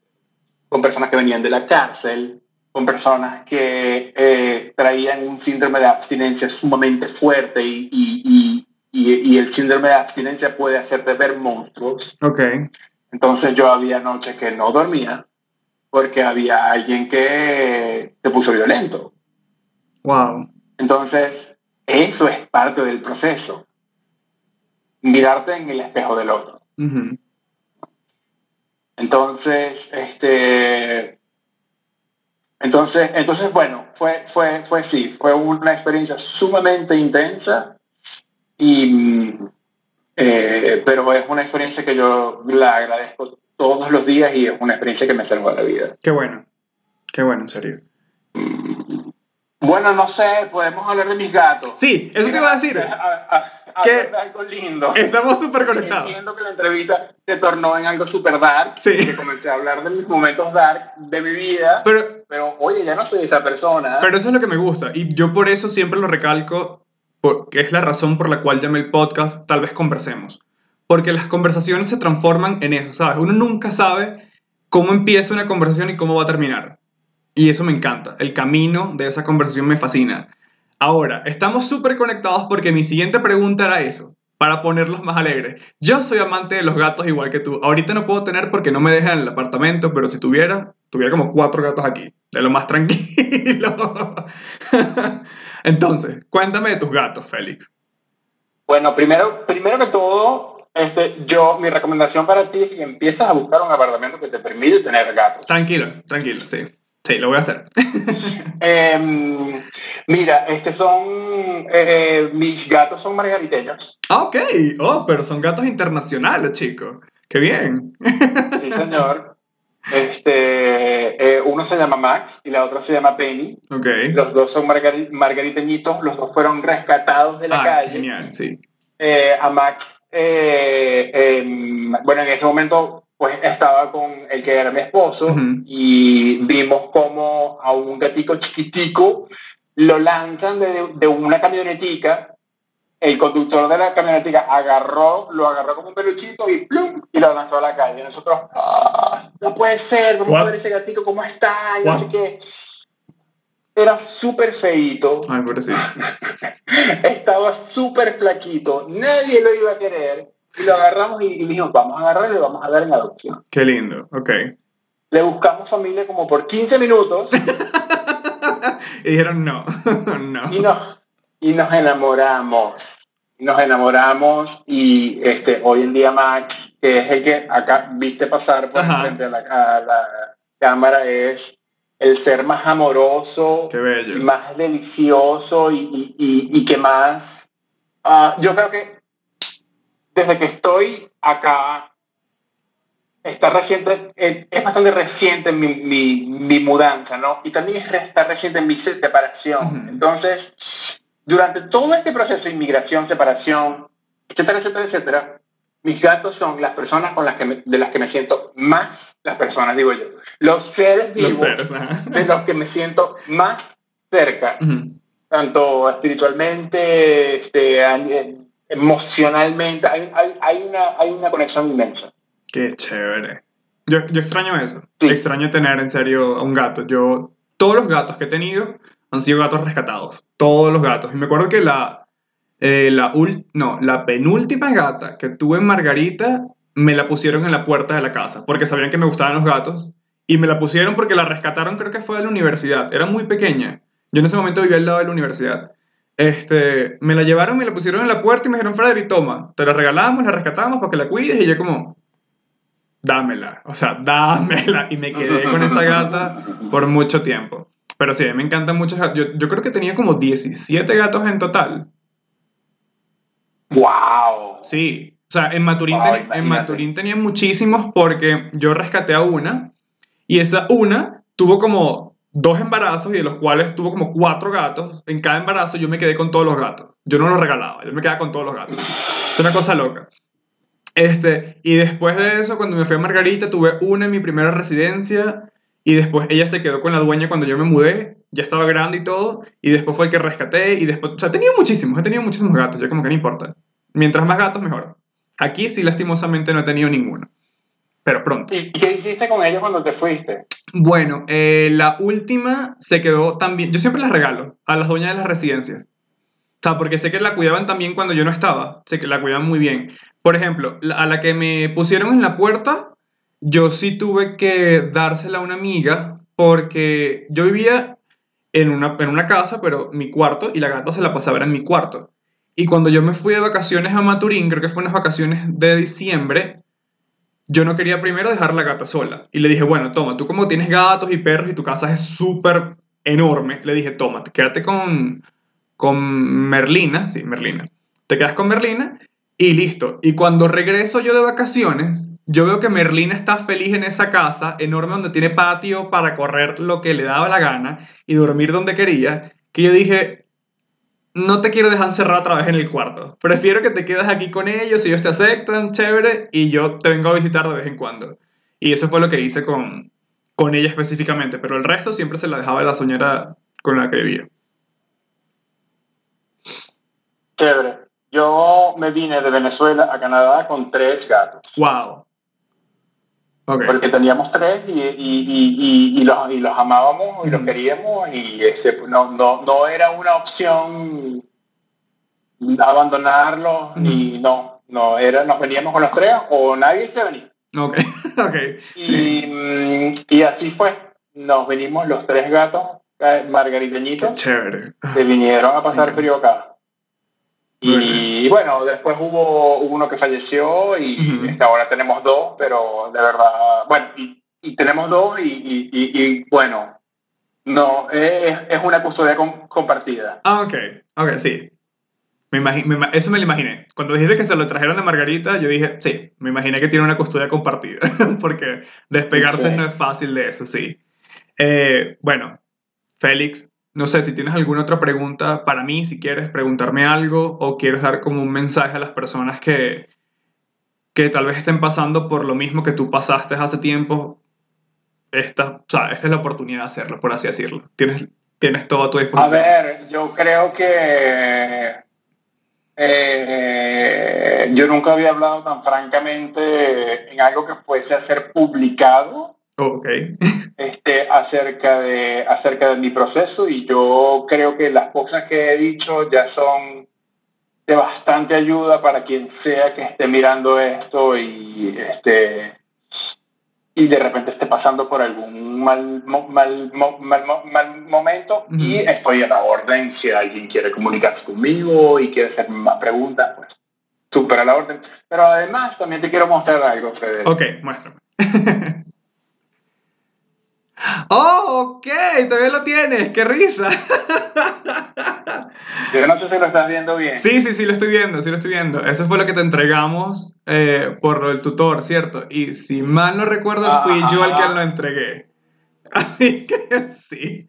Speaker 2: con personas que venían de la cárcel, con personas que eh, traían un síndrome de abstinencia sumamente fuerte y, y, y, y- el síndrome de abstinencia puede hacerte ver monstruos.
Speaker 1: ok.
Speaker 2: Entonces yo había noches que no dormía porque había alguien que se puso violento.
Speaker 1: Wow.
Speaker 2: Entonces, eso es parte del proceso. Mirarte en el espejo del otro. Entonces, este, entonces, entonces, bueno, fue, fue, fue sí, fue una experiencia sumamente intensa y, eh, pero es una experiencia que yo la agradezco todos los días y es una experiencia que me salvó la vida.
Speaker 1: Qué bueno. Qué bueno, en serio.
Speaker 2: Bueno, no sé, podemos hablar de mis gatos.
Speaker 1: Sí, eso te iba a decir.
Speaker 2: A- a- a- de algo lindo.
Speaker 1: Estamos súper conectados.
Speaker 2: Entiendo que la entrevista se tornó en algo super dark.
Speaker 1: Sí.
Speaker 2: Que comencé a hablar de mis momentos dark de mi vida.
Speaker 1: Pero,
Speaker 2: Pero, oye, ya no soy esa persona.
Speaker 1: pero eso es lo que me gusta. Y yo por eso siempre lo recalco, porque es la razón por la cual llamé el podcast Tal vez conversemos. Porque las conversaciones se transforman en eso, ¿sabes? Uno nunca sabe cómo empieza una conversación y cómo va a terminar. Y eso me encanta. El camino de esa conversación me fascina. Ahora, estamos súper conectados porque mi siguiente pregunta era eso, para ponerlos más alegres. Yo soy amante de los gatos igual que tú. Ahorita no puedo tener porque no me dejan en el apartamento, pero si tuviera, tuviera como cuatro gatos aquí, de lo más tranquilo. <laughs> Entonces, cuéntame de tus gatos, Félix.
Speaker 2: Bueno, primero, primero que todo, este, yo, mi recomendación para ti es que empieces a buscar un apartamento que te permite tener gatos.
Speaker 1: Tranquilo, tranquilo, sí. Sí, lo voy a hacer. <laughs>
Speaker 2: Em, mira, este son, eh, mis gatos son margariteños.
Speaker 1: Ah, ok. Oh, pero son gatos internacionales, chicos. Qué bien.
Speaker 2: Sí, señor. Este, eh, uno se llama Max y la otra se llama Penny.
Speaker 1: Ok.
Speaker 2: Los dos son margari- margariteñitos, los dos fueron rescatados de la
Speaker 1: Ah,
Speaker 2: calle.
Speaker 1: genial, sí.
Speaker 2: Eh, a Max, eh, em, bueno, en ese momento pues estaba con el que era mi esposo
Speaker 1: Ujú.
Speaker 2: y vimos como a un gatico chiquitico lo lanzan de, de una camionetica. El conductor de la camionetica agarró, lo agarró como un peluchito y ¡plum! y lo lanzó a la calle. Nosotros, "Ah, no puede ser, vamos a ver ese gatito cómo está, y no sé qué. Era súper feíto.
Speaker 1: Ay, pobrecito. <laughs>
Speaker 2: Estaba súper flaquito, nadie lo iba a querer. Y lo agarramos y, y dijimos, vamos a agarrarlo y vamos a dar en adopción.
Speaker 1: Qué lindo. Ok.
Speaker 2: Le buscamos familia como por 15 minutos <laughs>
Speaker 1: Y dijeron no. <laughs> no.
Speaker 2: y nos, y nos enamoramos. Nos enamoramos y este, hoy en día Max que es el que acá viste pasar por frente a la, a la, cámara, es el ser más amoroso, más delicioso y, y, y, que más... Ah, yo creo que desde que estoy acá, está reciente, es bastante reciente mi, mi, mi, mudanza, ¿no? Y también está reciente en mi separación. Entonces, durante todo este proceso de inmigración, separación, etcétera, etcétera, etcétera, mis gatos son las personas con las que de las que me siento más, las personas, digo yo, los seres vivos de los que me siento más cerca, tanto espiritualmente, este, emocionalmente, hay, hay, hay, una, hay una conexión inmensa.
Speaker 1: Qué chévere. Yo, yo extraño eso. Extraño tener en serio a un gato. Yo, todos los gatos que he tenido han sido gatos rescatados. Todos los gatos. Y me acuerdo que la, eh, la, no, la penúltima gata que tuve en Margarita me la pusieron en la puerta de la casa porque sabían que me gustaban los gatos. Y me la pusieron porque la rescataron, creo que fue de la universidad. Era muy pequeña. Yo en ese momento vivía al lado de la universidad. Este, me la llevaron, me la pusieron en la puerta y me dijeron, Frederick, toma, te la regalamos, la rescatamos para que la cuides. Y yo como, dámela, o sea, dámela. Y me quedé con esa gata por mucho tiempo. Pero sí, me encantan muchos Yo, yo creo que tenía como 17 gatos en total.
Speaker 2: ¡Wow!
Speaker 1: Sí. O sea, en Maturín, en Maturín tenía muchísimos porque yo rescaté a una y esa una tuvo como dos embarazos y de los cuales tuvo como cuatro gatos. En cada embarazo yo me quedé con todos los gatos. Yo no los regalaba, yo me quedaba con todos los gatos. Es una cosa loca. Este, y después de eso, cuando me fui a Margarita, tuve una en mi primera residencia y después ella se quedó con la dueña cuando yo me mudé, ya estaba grande y todo, y después fue el que rescaté y después, o sea, he tenido muchísimos, he tenido muchísimos gatos, ya como que no importa. Mientras más gatos, mejor. Aquí sí, lastimosamente, no he tenido ninguno. Pero pronto.
Speaker 2: ¿Y qué hiciste con ellos cuando te fuiste?
Speaker 1: Bueno, eh, la última se quedó también. Yo siempre las regalo a las dueñas de las residencias. O sea, porque sé que la cuidaban también cuando yo no estaba. Sé que la cuidaban muy bien. Por ejemplo, a la que me pusieron en la puerta, yo sí tuve que dársela a una amiga porque yo vivía en una, en una casa, pero mi cuarto, y la gata se la pasaba en mi cuarto. Y cuando yo me fui de vacaciones a Maturín, creo que fue unas vacaciones de diciembre, yo no quería primero dejar la gata sola. Y le dije, bueno, toma, tú como tienes gatos y perros y tu casa es súper enorme, le dije, toma, quédate con, con Merlina, sí, Merlina. Te quedas con Merlina y listo. Y cuando regreso yo de vacaciones, yo veo que Merlina está feliz en esa casa enorme donde tiene patio para correr lo que le daba la gana y dormir donde quería, que yo dije, no te quiero dejar encerrado otra vez en el cuarto. Prefiero que te quedes aquí con ellos, ellos te aceptan, chévere, y yo te vengo a visitar de vez en cuando. Y eso fue lo que hice con, con ella específicamente, pero el resto siempre se la dejaba de la señora con la que vivía.
Speaker 2: Chévere. Yo me vine de Venezuela a Canadá con tres gatos.
Speaker 1: ¡Wow!
Speaker 2: Porque teníamos tres y, y, y, y, los, y los amábamos y los queríamos y ese, no, no, no era una opción abandonarlos y no, no, era, nos veníamos con los tres o nadie se venía.
Speaker 1: Ok, <laughs> ok.
Speaker 2: Y, mm, y así fue, nos venimos los tres gatos eh, margariteñitos.
Speaker 1: chévere.
Speaker 2: Que vinieron a pasar frío acá. Y, bueno, después hubo, uno que falleció y ahora tenemos dos, pero de verdad, bueno, y, tenemos dos y, y bueno, no, es, es una custodia compartida.
Speaker 1: Ah, ok, ok, sí. Me eso me lo imaginé. Cuando dijiste que se lo trajeron de Margarita, yo dije, sí, me imaginé que tiene una custodia compartida, <laughs> porque despegarse no es fácil de eso, sí. Eh, bueno, Félix, no sé si tienes alguna otra pregunta para mí, si quieres preguntarme algo o quieres dar como un mensaje a las personas que, que tal vez estén pasando por lo mismo que tú pasaste hace tiempo. Esta, o sea, esta es la oportunidad de hacerlo, por así decirlo. Tienes, tienes todo a tu disposición.
Speaker 2: A ver, yo creo que eh, yo nunca había hablado tan francamente en algo que fuese a ser publicado
Speaker 1: Okay. <laughs>
Speaker 2: este, acerca, de, acerca de mi proceso y yo creo que las cosas que he dicho ya son de bastante ayuda para quien sea que esté mirando esto y este y de repente esté pasando por algún mal, mal, mal, momento y estoy a la orden si alguien quiere comunicarse conmigo y quiere hacerme más preguntas pues Súper a la orden. Pero además también te quiero mostrar algo, Federico.
Speaker 1: Ok, muéstrame. <laughs> oh, ok, todavía lo tienes, qué risa.
Speaker 2: Yo no sé si lo estás viendo bien.
Speaker 1: Sí, sí, sí, lo estoy viendo, sí lo estoy viendo. Eso fue lo que te entregamos eh, por lo del tutor, ¿cierto? Y si mal no recuerdo, fui yo el que lo entregué. <laughs> Así que sí.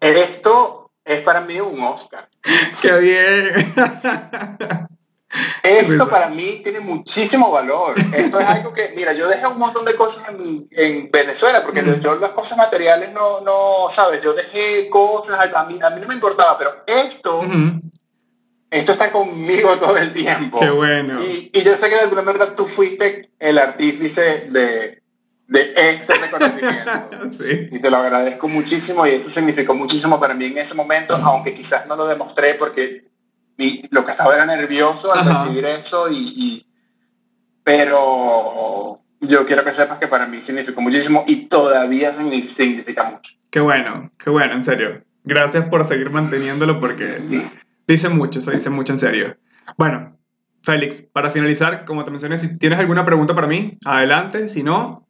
Speaker 2: Esto es para mí un Oscar.
Speaker 1: ¡Qué bien! <laughs> <laughs>
Speaker 2: Esto para mí tiene muchísimo valor. Esto es algo que, mira, yo dejé un montón de cosas en, en Venezuela, porque yo las cosas materiales no, no, sabes, yo dejé cosas, a mí, a mí no me importaba, pero esto, esto está conmigo todo el tiempo.
Speaker 1: Qué bueno.
Speaker 2: Y, y yo sé que de alguna manera tú fuiste el artífice de, de este reconocimiento. <laughs>
Speaker 1: sí.
Speaker 2: Y te lo agradezco muchísimo y eso significó muchísimo para mí en ese momento, aunque quizás no lo demostré porque lo que estaba era nervioso al recibir eso y, y, pero yo quiero que sepas que para mí significó muchísimo y todavía significa mucho.
Speaker 1: Qué bueno, qué bueno, en serio. Gracias por seguir manteniéndolo porque dice mucho, eso dice mucho en serio. Bueno, Félix, para finalizar, como te mencioné, si tienes alguna pregunta para mí, adelante, si no,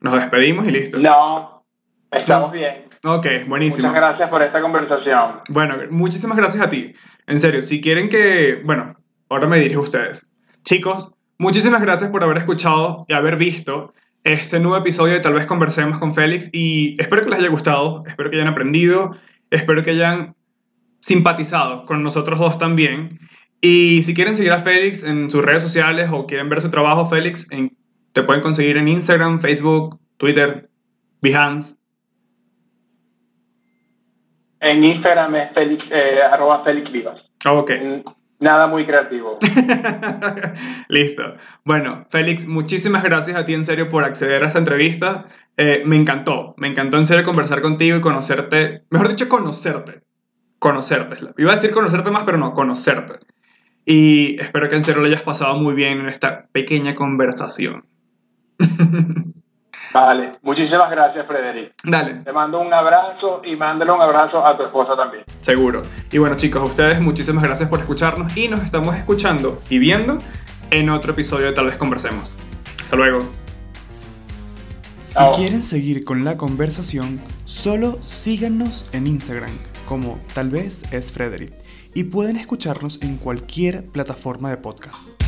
Speaker 1: nos despedimos y listo.
Speaker 2: No, estamos bien.
Speaker 1: Ok, buenísimo.
Speaker 2: Muchas gracias por esta conversación.
Speaker 1: Bueno, muchísimas gracias a ti. En serio, si quieren que... Bueno, ahora me dirijo a ustedes. Chicos, muchísimas gracias por haber escuchado y haber visto este nuevo episodio de Tal vez conversemos con Félix y espero que les haya gustado, espero que hayan aprendido, espero que hayan simpatizado con nosotros dos también. Y si quieren seguir a Félix en sus redes sociales o quieren ver su trabajo, Félix, te pueden conseguir en Instagram, Facebook, Twitter, Behance.
Speaker 2: En Instagram es Félix, eh, arroba Félix Vivas.
Speaker 1: Ok.
Speaker 2: Nada muy creativo. <laughs>
Speaker 1: Listo. Bueno, Félix, muchísimas gracias a ti en serio por acceder a esta entrevista. Eh, me encantó, me encantó en serio conversar contigo y conocerte, mejor dicho, conocerte. Conocerte. Iba a decir conocerte más, pero no, conocerte. Y espero que en serio lo hayas pasado muy bien en esta pequeña conversación. <laughs>
Speaker 2: Vale, muchísimas gracias, Frederic.
Speaker 1: Dale.
Speaker 2: Te mando un abrazo y mándale un abrazo a tu esposa también.
Speaker 1: Seguro. Y bueno, chicos, a ustedes muchísimas gracias por escucharnos y nos estamos escuchando y viendo en otro episodio de Tal vez Conversemos. Hasta luego. Si quieren seguir con la conversación, solo síganos en Instagram como Tal vez es Frederic y pueden escucharnos en cualquier plataforma de podcast.